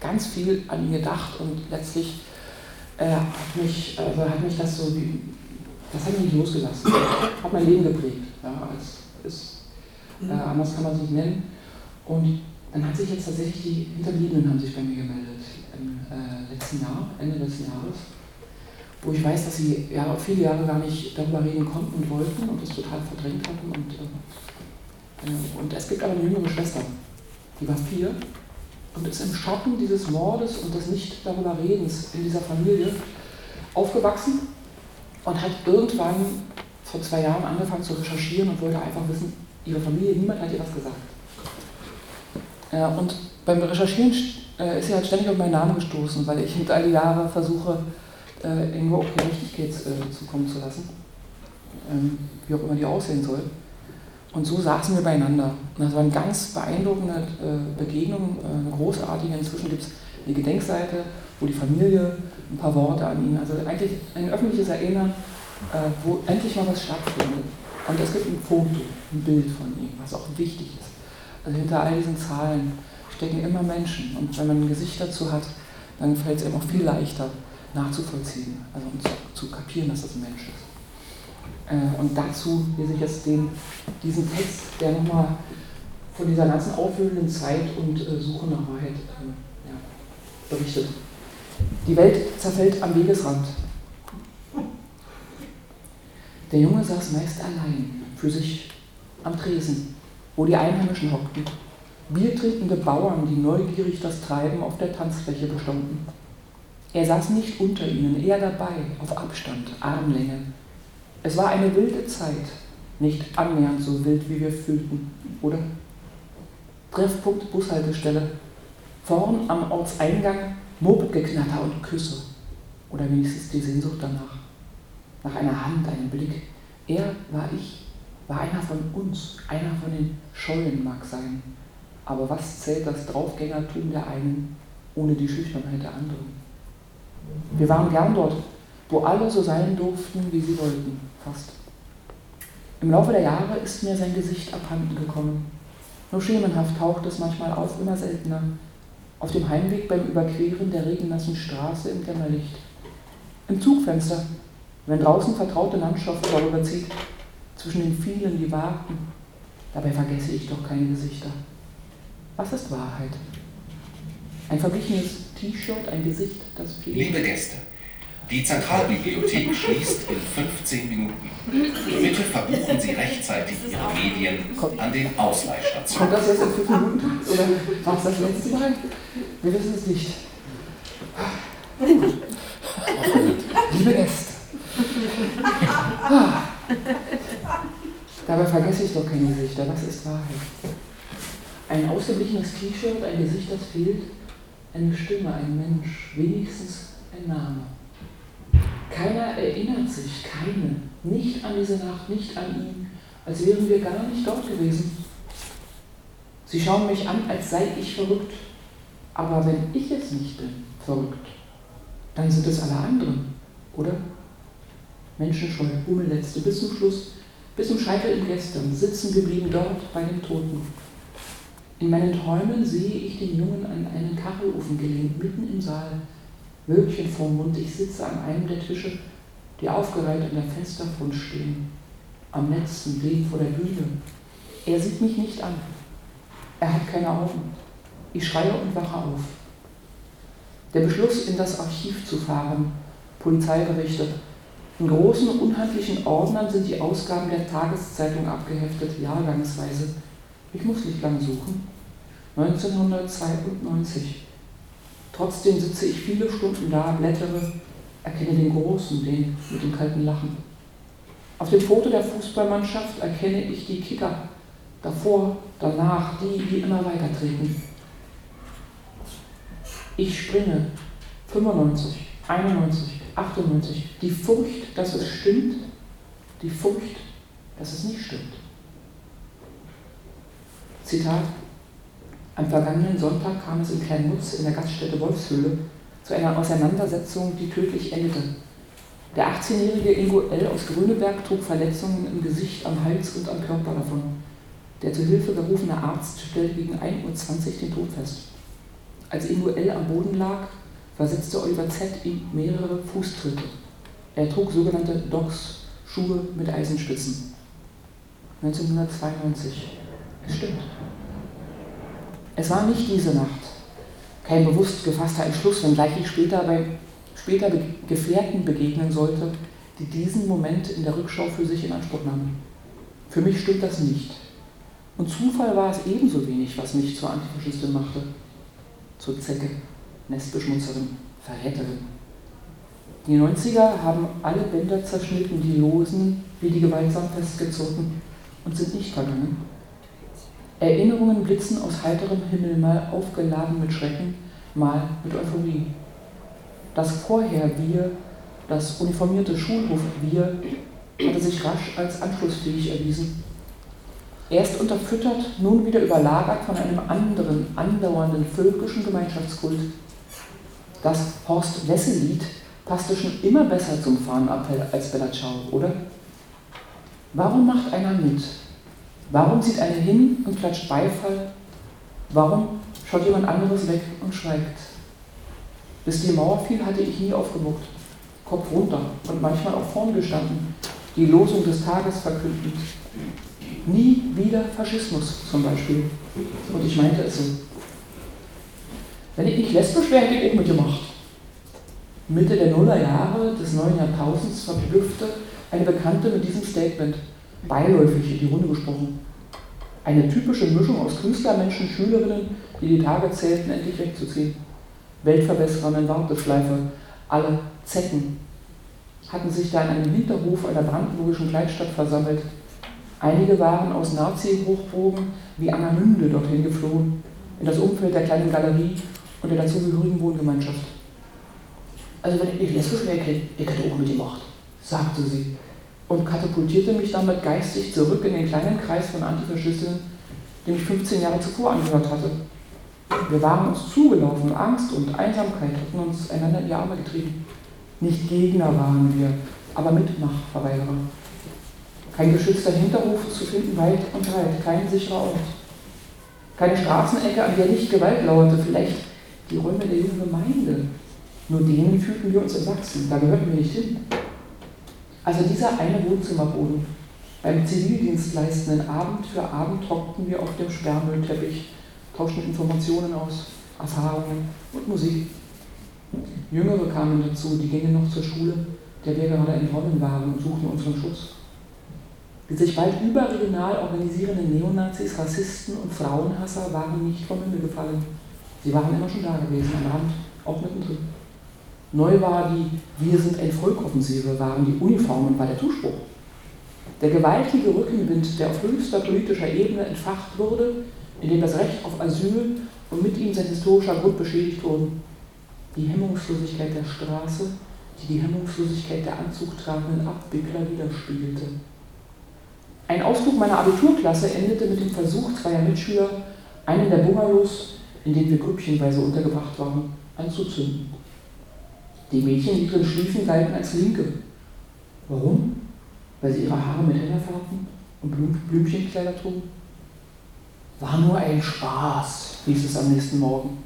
B: ganz viel an ihn gedacht und letztlich äh, hat, mich, also hat mich das so, wie, das hat mich nicht losgelassen, hat mein Leben geprägt. Ja, als, ist, äh, mhm. anders kann man es nicht nennen. Und dann hat sich jetzt tatsächlich die Hinterbliebenen haben sich bei mir gemeldet im äh, letzten Jahr, Ende letzten Jahres wo ich weiß, dass sie ja, viele Jahre gar nicht darüber reden konnten und wollten und das total verdrängt hatten. Und, äh, äh, und es gibt aber eine jüngere Schwester, die war vier und ist im Schatten dieses Mordes und des nicht darüber Redens in dieser Familie aufgewachsen und hat irgendwann vor zwei Jahren angefangen zu recherchieren und wollte einfach wissen, ihre Familie, niemand hat ihr was gesagt. Äh, und beim Recherchieren äh, ist sie halt ständig auf meinen Namen gestoßen, weil ich mit all die Jahre versuche, äh, irgendwo auch Gerechtigkeit äh, zukommen zu lassen, ähm, wie auch immer die aussehen soll. Und so saßen wir beieinander. Und das war eine ganz beeindruckende äh, Begegnung, äh, eine großartige. Inzwischen gibt es eine Gedenkseite, wo die Familie ein paar Worte an ihn, also eigentlich ein öffentliches Erinnern, äh, wo endlich mal was stattfindet. Und es gibt ein Foto, ein Bild von ihm, was auch wichtig ist. Also hinter all diesen Zahlen stecken immer Menschen. Und wenn man ein Gesicht dazu hat, dann fällt es eben auch viel leichter, nachzuvollziehen, also um zu, zu kapieren, dass das ein Mensch ist. Äh, und dazu lese ich jetzt den, diesen Text, der nochmal von dieser ganzen aufwühlenden Zeit und äh, Suche nach Wahrheit äh, ja, berichtet. Die Welt zerfällt am Wegesrand. Der Junge saß meist allein, für sich am Tresen, wo die Einheimischen hockten. Biertrinkende Bauern, die neugierig das Treiben auf der Tanzfläche bestanden. Er saß nicht unter ihnen, eher dabei, auf Abstand, Armlänge. Es war eine wilde Zeit, nicht annähernd so wild, wie wir fühlten, oder? Treffpunkt Bushaltestelle. Vorn am Ortseingang Mopedgeknatter und Küsse. Oder wenigstens die Sehnsucht danach. Nach einer Hand, einem Blick. Er war ich, war einer von uns, einer von den Schollen mag sein. Aber was zählt das Draufgängertum der einen ohne die Schüchternheit der anderen? Wir waren gern dort, wo alle so sein durften, wie sie wollten, fast. Im Laufe der Jahre ist mir sein Gesicht abhanden gekommen. Nur schemenhaft taucht es manchmal auf, immer seltener. Auf dem Heimweg beim Überqueren der regennassen Straße im Dämmerlicht. Im Zugfenster, wenn draußen vertraute Landschaft vorüberzieht, zwischen den vielen, die warten, Dabei vergesse ich doch keine Gesichter. Was ist Wahrheit? Ein verblichenes T-Shirt, ein Gesicht, das
C: fehlt. Liebe Gäste, die Zentralbibliothek schließt in 15 Minuten. Bitte verbuchen Sie rechtzeitig Ihre Medien an den Ausleihstationen.
B: Kommt das jetzt in 5 Minuten? Oder war es das letzte Mal? Wir wissen es nicht. Liebe Gäste. Dabei vergesse ich doch keine Gesichter. Was ist Wahrheit? Ein ausgeblichenes T-Shirt, ein Gesicht, das fehlt, eine Stimme, ein Mensch, wenigstens ein Name. Keiner erinnert sich, keine, nicht an diese Nacht, nicht an ihn, als wären wir gar nicht dort gewesen. Sie schauen mich an, als sei ich verrückt. Aber wenn ich es nicht bin, verrückt, dann sind es alle anderen, oder? Menschenscheu, Hummelletzte, bis zum Schluss, bis zum Scheitel im Gestern, sitzen geblieben dort bei den Toten. In meinen Träumen sehe ich den Jungen an einen Kachelofen gelehnt, mitten im Saal, Wölkchen vorm Mund. Ich sitze an einem der Tische, die aufgereiht an der Fensterfront stehen, am letzten Weg vor der Bühne. Er sieht mich nicht an. Er hat keine Augen. Ich schreie und wache auf. Der Beschluss, in das Archiv zu fahren, Polizeiberichte. In großen, unhandlichen Ordnern sind die Ausgaben der Tageszeitung abgeheftet, jahrgangsweise. Ich muss nicht lang suchen. 1992. Trotzdem sitze ich viele Stunden da, blättere, erkenne den Großen, den mit dem kalten Lachen. Auf dem Foto der Fußballmannschaft erkenne ich die Kicker, davor, danach, die, die immer weiter treten. Ich springe 95, 91, 98. Die Furcht, dass es stimmt, die Furcht, dass es nicht stimmt. Zitat am vergangenen Sonntag kam es in Kleinmutz in der Gaststätte Wolfshöhle zu einer Auseinandersetzung, die tödlich endete. Der 18-jährige Ingo L. aus Gröneberg trug Verletzungen im Gesicht, am Hals und am Körper davon. Der zu Hilfe gerufene Arzt stellte gegen 1.20 Uhr den Tod fest. Als Ingo L. am Boden lag, versetzte Oliver Z. ihm mehrere Fußtritte. Er trug sogenannte Docks, Schuhe mit Eisenspitzen. 1992. Es stimmt. Es war nicht diese Nacht. Kein bewusst gefasster Entschluss, wenngleich ich später bei später Gefährten begegnen sollte, die diesen Moment in der Rückschau für sich in Anspruch nahmen. Für mich stimmt das nicht. Und Zufall war es ebenso wenig, was mich zur Antifaschistin machte. Zur Zecke, Nestbeschmutzerin, Verräterin. Die 90er haben alle Bänder zerschnitten, die losen, wie die gewaltsam festgezogen und sind nicht vergangen. Erinnerungen blitzen aus heiterem Himmel, mal aufgeladen mit Schrecken, mal mit Euphorie. Das Vorher-Wir, das uniformierte Schulhof-Wir, hatte sich rasch als anschlussfähig erwiesen. Erst unterfüttert, nun wieder überlagert von einem anderen, andauernden völkischen Gemeinschaftskult. Das Horst-Wessel-Lied passte schon immer besser zum Fahnenappell als Bella Ciao, oder? Warum macht einer mit, Warum zieht einer hin und klatscht Beifall? Warum schaut jemand anderes weg und schweigt? Bis die Mauer fiel, hatte ich nie aufgemuckt. Kopf runter und manchmal auch vorn gestanden, die Losung des Tages verkündend. Nie wieder Faschismus zum Beispiel. Und ich meinte es so. Wenn ich nicht lesbisch wäre, hätte ich auch mitgemacht. Mitte der Nullerjahre des neuen Jahrtausends verblüffte eine Bekannte mit diesem Statement beiläufig in die Runde gesprochen. Eine typische Mischung aus Künstlermenschen, Schülerinnen, die die Tage zählten, endlich wegzuziehen. Weltverbesserer in Warteschleife, alle Zecken, hatten sich da in einem Hinterhof einer brandenburgischen Kleinstadt versammelt. Einige waren aus Nazi-Hochbogen wie Angermünde dorthin geflohen, in das Umfeld der kleinen Galerie und der dazugehörigen Wohngemeinschaft. Also wenn ich nicht lesbisch wäre, ich hätte auch mitgemacht, sagte sie und katapultierte mich damit geistig zurück in den kleinen Kreis von Antifaschistinnen, den ich 15 Jahre zuvor angehört hatte. Wir waren uns zugelaufen, Angst und Einsamkeit hatten uns einander in die Arme getrieben. Nicht Gegner waren wir, aber Mitmachverweigerer. Kein geschützter Hinterhof zu finden weit und breit, kein sicherer Ort. Keine Straßenecke, an der nicht Gewalt lauerte, vielleicht die Räume der jungen Gemeinde. Nur denen fühlten wir uns erwachsen, da gehörten wir nicht hin. Also dieser eine Wohnzimmerboden, Beim Zivildienstleistenden Abend für Abend hockten wir auf dem Sperrmüllteppich, tauschten Informationen aus, Erfahrungen und Musik. Jüngere kamen dazu, die gingen noch zur Schule, der wir gerade entronnen waren und suchten unseren Schutz. Die sich bald überregional organisierenden Neonazis, Rassisten und Frauenhasser waren nicht vom Himmel gefallen. Sie waren immer schon da gewesen, am Rand, auch mittendrin. Neu war die Wir sind ein Volk-Offensive, waren die Uniformen, war der Zuspruch. Der gewaltige Rückenwind, der auf höchster politischer Ebene entfacht wurde, in dem das Recht auf Asyl und mit ihm sein historischer Grund beschädigt wurden. Die Hemmungslosigkeit der Straße, die die Hemmungslosigkeit der anzugtragenden Abwickler widerspiegelte. Ein Ausflug meiner Abiturklasse endete mit dem Versuch zweier Mitschüler, einen der Bungalows, in denen wir grüppchenweise untergebracht waren, anzuzünden. Die Mädchen, die drin schliefen, galten als Linke. Warum? weil sie ihre Haare mit Henna färbten und Blüm Blümchenkleider trugen? War nur ein Spaß, hieß es am nächsten Morgen.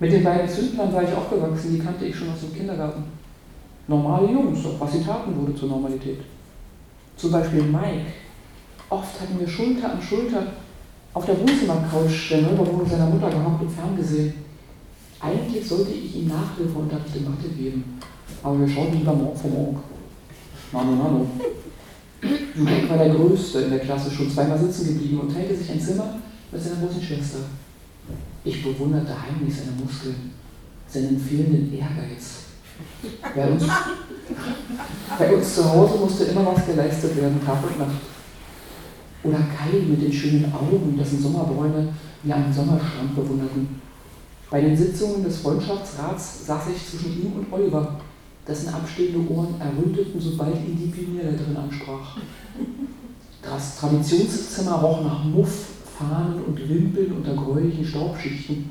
B: Mit den beiden Zündlern war ich aufgewachsen, die kannte ich schon aus dem Kindergarten. Normale Jungs, was sie taten, wurde zur Normalität. Zum Beispiel Mike. Oft hatten wir Schulter an Schulter auf der Wohnzimmercouch der Neubawohnung seiner Mutter gehockt und ferngesehen. Eigentlich sollte ich ihm Nachhilfeunterricht in Mathe geben, aber wir schauten lieber morgen vor morgen. Manu Manu. Judek war der Größte in der Klasse, schon zweimal sitzen geblieben und teilte sich ein Zimmer mit seiner großen Schwester. Ich bewunderte heimlich seine Muskeln, seinen fehlenden Ehrgeiz. Bei uns, bei uns zu Hause musste immer was geleistet werden, Tag und Nacht. Oder Kai mit den schönen Augen, dessen Sommerbräune wir am Sommerstrand bewunderten. Bei den Sitzungen des Freundschaftsrats saß ich zwischen ihm und Oliver, dessen abstehende Ohren erröteten, sobald ihn die Pionierleiterin ansprach. Das Traditionszimmer roch nach Muff, Fahnen und Wimpeln unter gräulichen Staubschichten.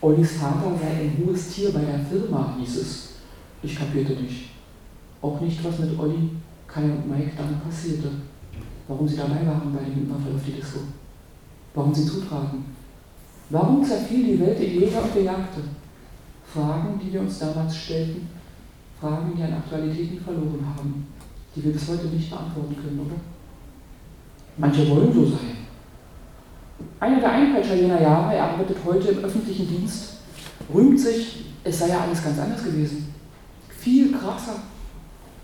B: Ollis Vater sei ein hohes Tier bei der Firma, hieß es. Ich kapierte nicht. Auch nicht, was mit Olli, Kai und Mike dann passierte. Warum sie dabei waren bei dem Überfall auf die Disco. Warum sie zutraten. Warum zerfiel die Welt in Jäger und Bejagte? Fragen, die wir uns damals stellten Fragen, die an Aktualitäten verloren haben, die wir bis heute nicht beantworten können, oder? Manche wollen so sein. Einer der Einpeitscher jener Jahre, er arbeitet heute im öffentlichen Dienst, rühmt sich, es sei ja alles ganz anders gewesen. Viel krasser.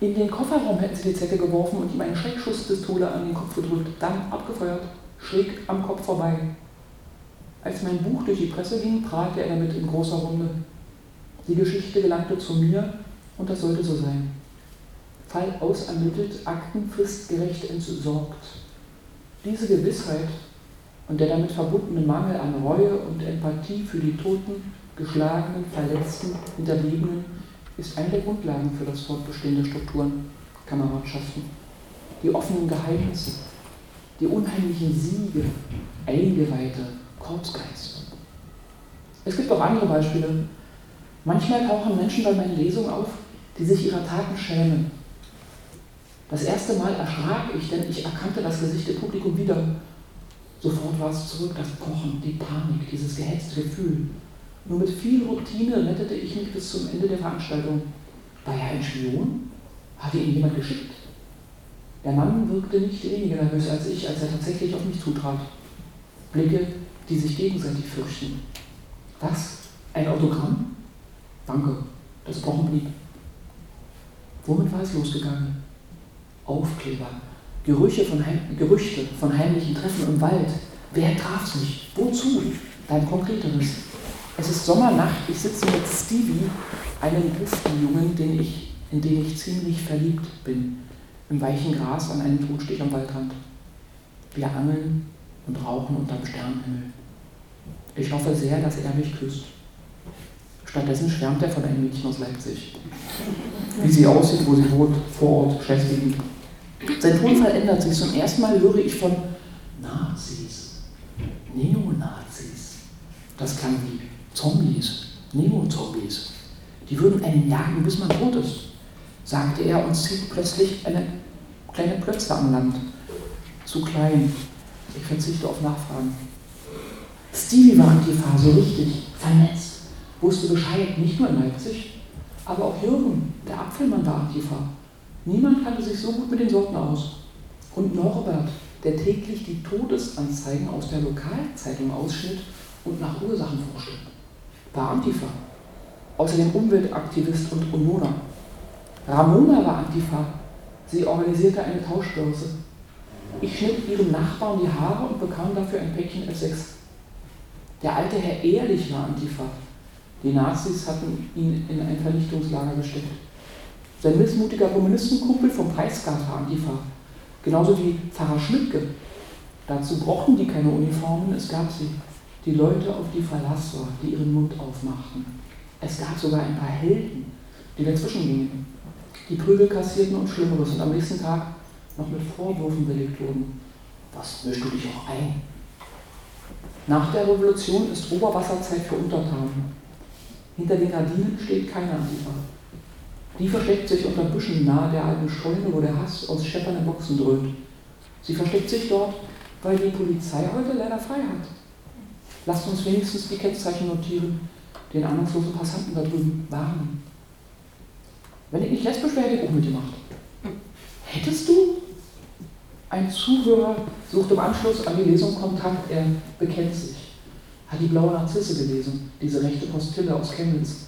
B: In den Kofferraum hätten sie die Zecke geworfen und ihm eine Schreckschusspistole an den Kopf gedrückt, dann abgefeuert, schräg am Kopf vorbei. Als mein Buch durch die Presse ging, prahlte er damit in großer Runde. Die Geschichte gelangte zu mir und das sollte so sein. Fall ausermittelt, Akten fristgerecht entsorgt. Diese Gewissheit und der damit verbundene Mangel an Reue und Empathie für die Toten, Geschlagenen, Verletzten, Hinterbliebenen ist eine der Grundlagen für das Fortbestehen der Strukturen, Kameradschaften. Die offenen Geheimnisse, die unheimlichen Siege, Eingeweihte, Korpsgeist. Es gibt auch andere Beispiele. Manchmal tauchen Menschen bei meinen Lesungen auf, die sich ihrer Taten schämen. Das erste Mal erschrak ich, denn ich erkannte das Gesicht im Publikum wieder. Sofort war es zurück, das Pochen, die Panik, dieses gehetzte Gefühl. Nur mit viel Routine rettete ich mich bis zum Ende der Veranstaltung. War er ein Spion? Hatte ihn jemand geschickt? Der Mann wirkte nicht weniger nervös als ich, als er tatsächlich auf mich zutrat. Blicke, die sich gegenseitig fürchten. Was? Ein Autogramm? Danke, das Pochen blieb. Womit war es losgegangen? Aufkleber, Gerüche von Gerüchte von heimlichen Treffen im Wald. Wer traf sich? Wozu? Dann konkreteres. Es ist Sommernacht, ich sitze mit Stevie, einem Gruftenjungen, den ich, in den ich ziemlich verliebt bin, im weichen Gras an einem Totstich am Waldrand. Wir angeln und rauchen unterm Sternenhimmel. Ich hoffe sehr, dass er mich küsst. Stattdessen schwärmt er von einem Mädchen aus Leipzig. Wie sie aussieht, wo sie wohnt, vor Ort, Schleswig. Sein Tonfall ändert sich. Zum ersten Mal höre ich von Nazis, Neonazis. Das klang wie Zombies, Neo-Zombies. Die würden einen jagen, bis man tot ist, sagte er und zieht plötzlich eine kleine Plötze am Land. Zu klein. Ich verzichte auf Nachfragen. Stevie war Antifa, so richtig, vernetzt wusste Bescheid, nicht nur in Leipzig, aber auch Jürgen, der Apfelmann war Antifa. Niemand kannte sich so gut mit den Sorten aus. Und Norbert, der täglich die Todesanzeigen aus der Lokalzeitung ausschnitt und nach Ursachen forschte, war Antifa. Außerdem Umweltaktivist und Unona. Ramona war Antifa. Sie organisierte eine Tauschbörse. Ich schnitt ihrem Nachbarn die Haare und bekam dafür ein Päckchen Essex. Der alte Herr Ehrlich war Antifa. Die Nazis hatten ihn in ein Vernichtungslager gesteckt. Sein missmutiger Kommunistenkumpel vom Preisgard war Antifa. Genauso wie Pfarrer Schmidtke. Dazu brauchten die keine Uniformen, es gab sie. Die Leute, auf die Verlass war, die ihren Mund aufmachten. Es gab sogar ein paar Helden, die dazwischen gingen, die Prügel kassierten und Schlimmeres und am nächsten Tag noch mit Vorwürfen belegt wurden. Was mischst du dich auch ein? Nach der Revolution ist Oberwasserzeit für Untertanen. Hinter den Gardinen steht keine Antifa. Die versteckt sich unter Büschen nahe der alten Scheune, wo der Hass aus scheppernden Boxen dröhnt. Sie versteckt sich dort, weil die Polizei heute leider frei hat. Lasst uns wenigstens die Kennzeichen notieren, den ahnungslosen Passanten da drüben warnen. Wenn ich nicht lesbisch wäre, hätte ich auch mitgemacht. Hättest du? Ein Zuhörer sucht im Anschluss an die Lesung Kontakt, er bekennt sich. Hat die blaue Narzisse gelesen, diese rechte Postille aus Chemnitz.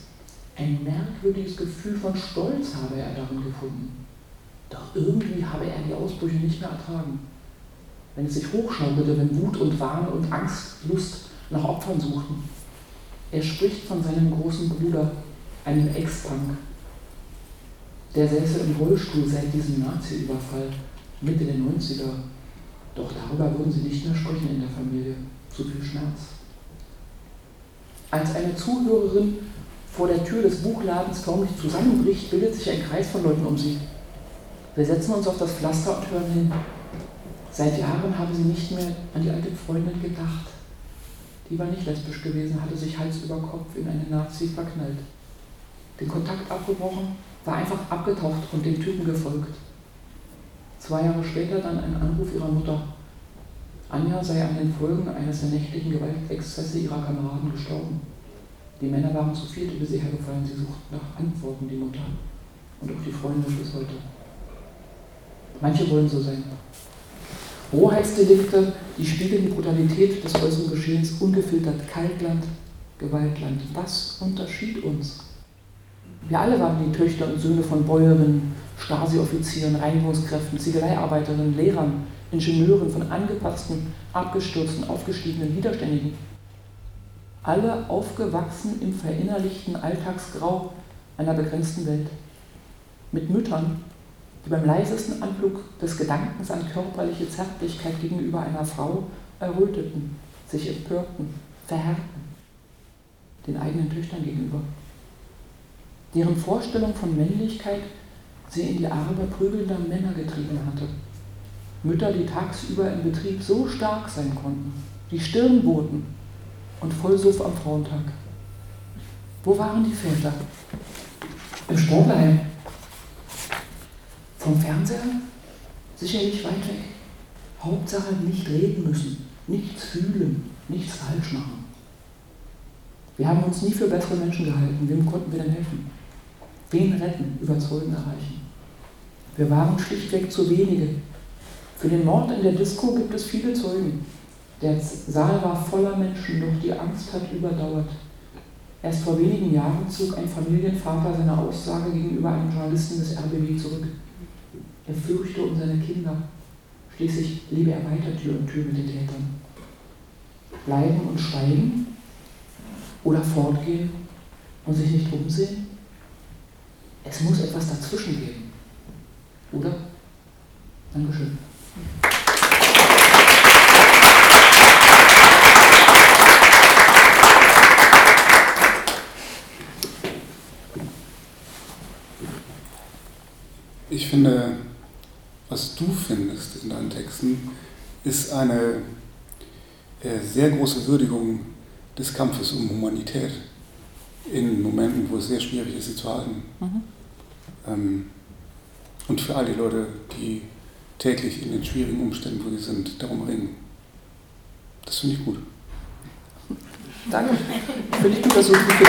B: Ein merkwürdiges Gefühl von Stolz habe er darin gefunden. Doch irgendwie habe er die Ausbrüche nicht mehr ertragen. Wenn es sich hochschaukelte, wenn Wut und Wahn und Angst, Lust nach Opfern suchten. Er spricht von seinem großen Bruder, einem Ex-Punk. Der säße im Rollstuhl seit diesem Nazi-Überfall, Mitte der 90er. Doch darüber würden sie nicht mehr sprechen in der Familie. Zu viel Schmerz. Als eine Zuhörerin vor der Tür des Buchladens förmlich zusammenbricht, bildet sich ein Kreis von Leuten um sie. Wir setzen uns auf das Pflaster und hören hin. Seit Jahren haben sie nicht mehr an die alte Freundin gedacht. Die war nicht lesbisch gewesen, hatte sich Hals über Kopf in eine Nazi verknallt. Den Kontakt abgebrochen, war einfach abgetaucht und dem Typen gefolgt. Zwei Jahre später dann ein Anruf ihrer Mutter. Anja sei an den Folgen eines der nächtlichen Gewaltexzesse ihrer Kameraden gestorben. Die Männer waren zu viert über sie hergefallen. Sie suchten nach Antworten, die Mutter. Und auch die Freunde bis heute. Manche wollen so sein. Rohheitsdelikte, die spiegeln die Brutalität des äußeren Geschehens ungefiltert. Kaltland, Gewaltland. Was unterschied uns? Wir alle waren die Töchter und Söhne von Bäuerinnen, Stasi-Offizieren, Reinigungskräften, Ziegeleiarbeiterinnen, Lehrern, Ingenieuren, von angepassten, abgestürzten, aufgestiegenen Widerständigen alle aufgewachsen im verinnerlichten Alltagsgrau einer begrenzten Welt. Mit Müttern, die beim leisesten Anflug des Gedankens an körperliche Zärtlichkeit gegenüber einer Frau erröteten, sich empörten, verhärten, den eigenen Töchtern gegenüber. Deren Vorstellung von Männlichkeit sie in die Arme prügelnder Männer getrieben hatte. Mütter, die tagsüber im Betrieb so stark sein konnten, die Stirn boten, und Vollsuff am Frauentag. Wo waren die Väter? Im Sportlerheim. Vom Fernseher? Sicherlich weit weg. Hauptsache nicht reden müssen, nichts fühlen, nichts falsch machen. Wir haben uns nie für bessere Menschen gehalten. Wem konnten wir denn helfen? Wen retten, überzeugen, erreichen? Wir waren schlichtweg zu wenige. Für den Mord in der Disco gibt es viele Zeugen. Der Saal war voller Menschen, doch die Angst hat überdauert. Erst vor wenigen Jahren zog ein Familienvater seine Aussage gegenüber einem Journalisten des RBB zurück. Er fürchte um seine Kinder. Schließlich lebe er weiter Tür und Tür mit den Tätern. Bleiben und schweigen oder fortgehen und sich nicht umsehen? Es muss etwas dazwischen geben. Oder? Dankeschön.
A: Ich finde, was du findest in deinen Texten, ist eine äh, sehr große Würdigung des Kampfes um Humanität in Momenten, wo es sehr schwierig ist, sie zu halten. Mhm. Ähm, und für all die Leute, die täglich in den schwierigen Umständen, wo sie sind, darum ringen. Das finde ich gut.
B: Danke. Finde ich gut, dass du es gut.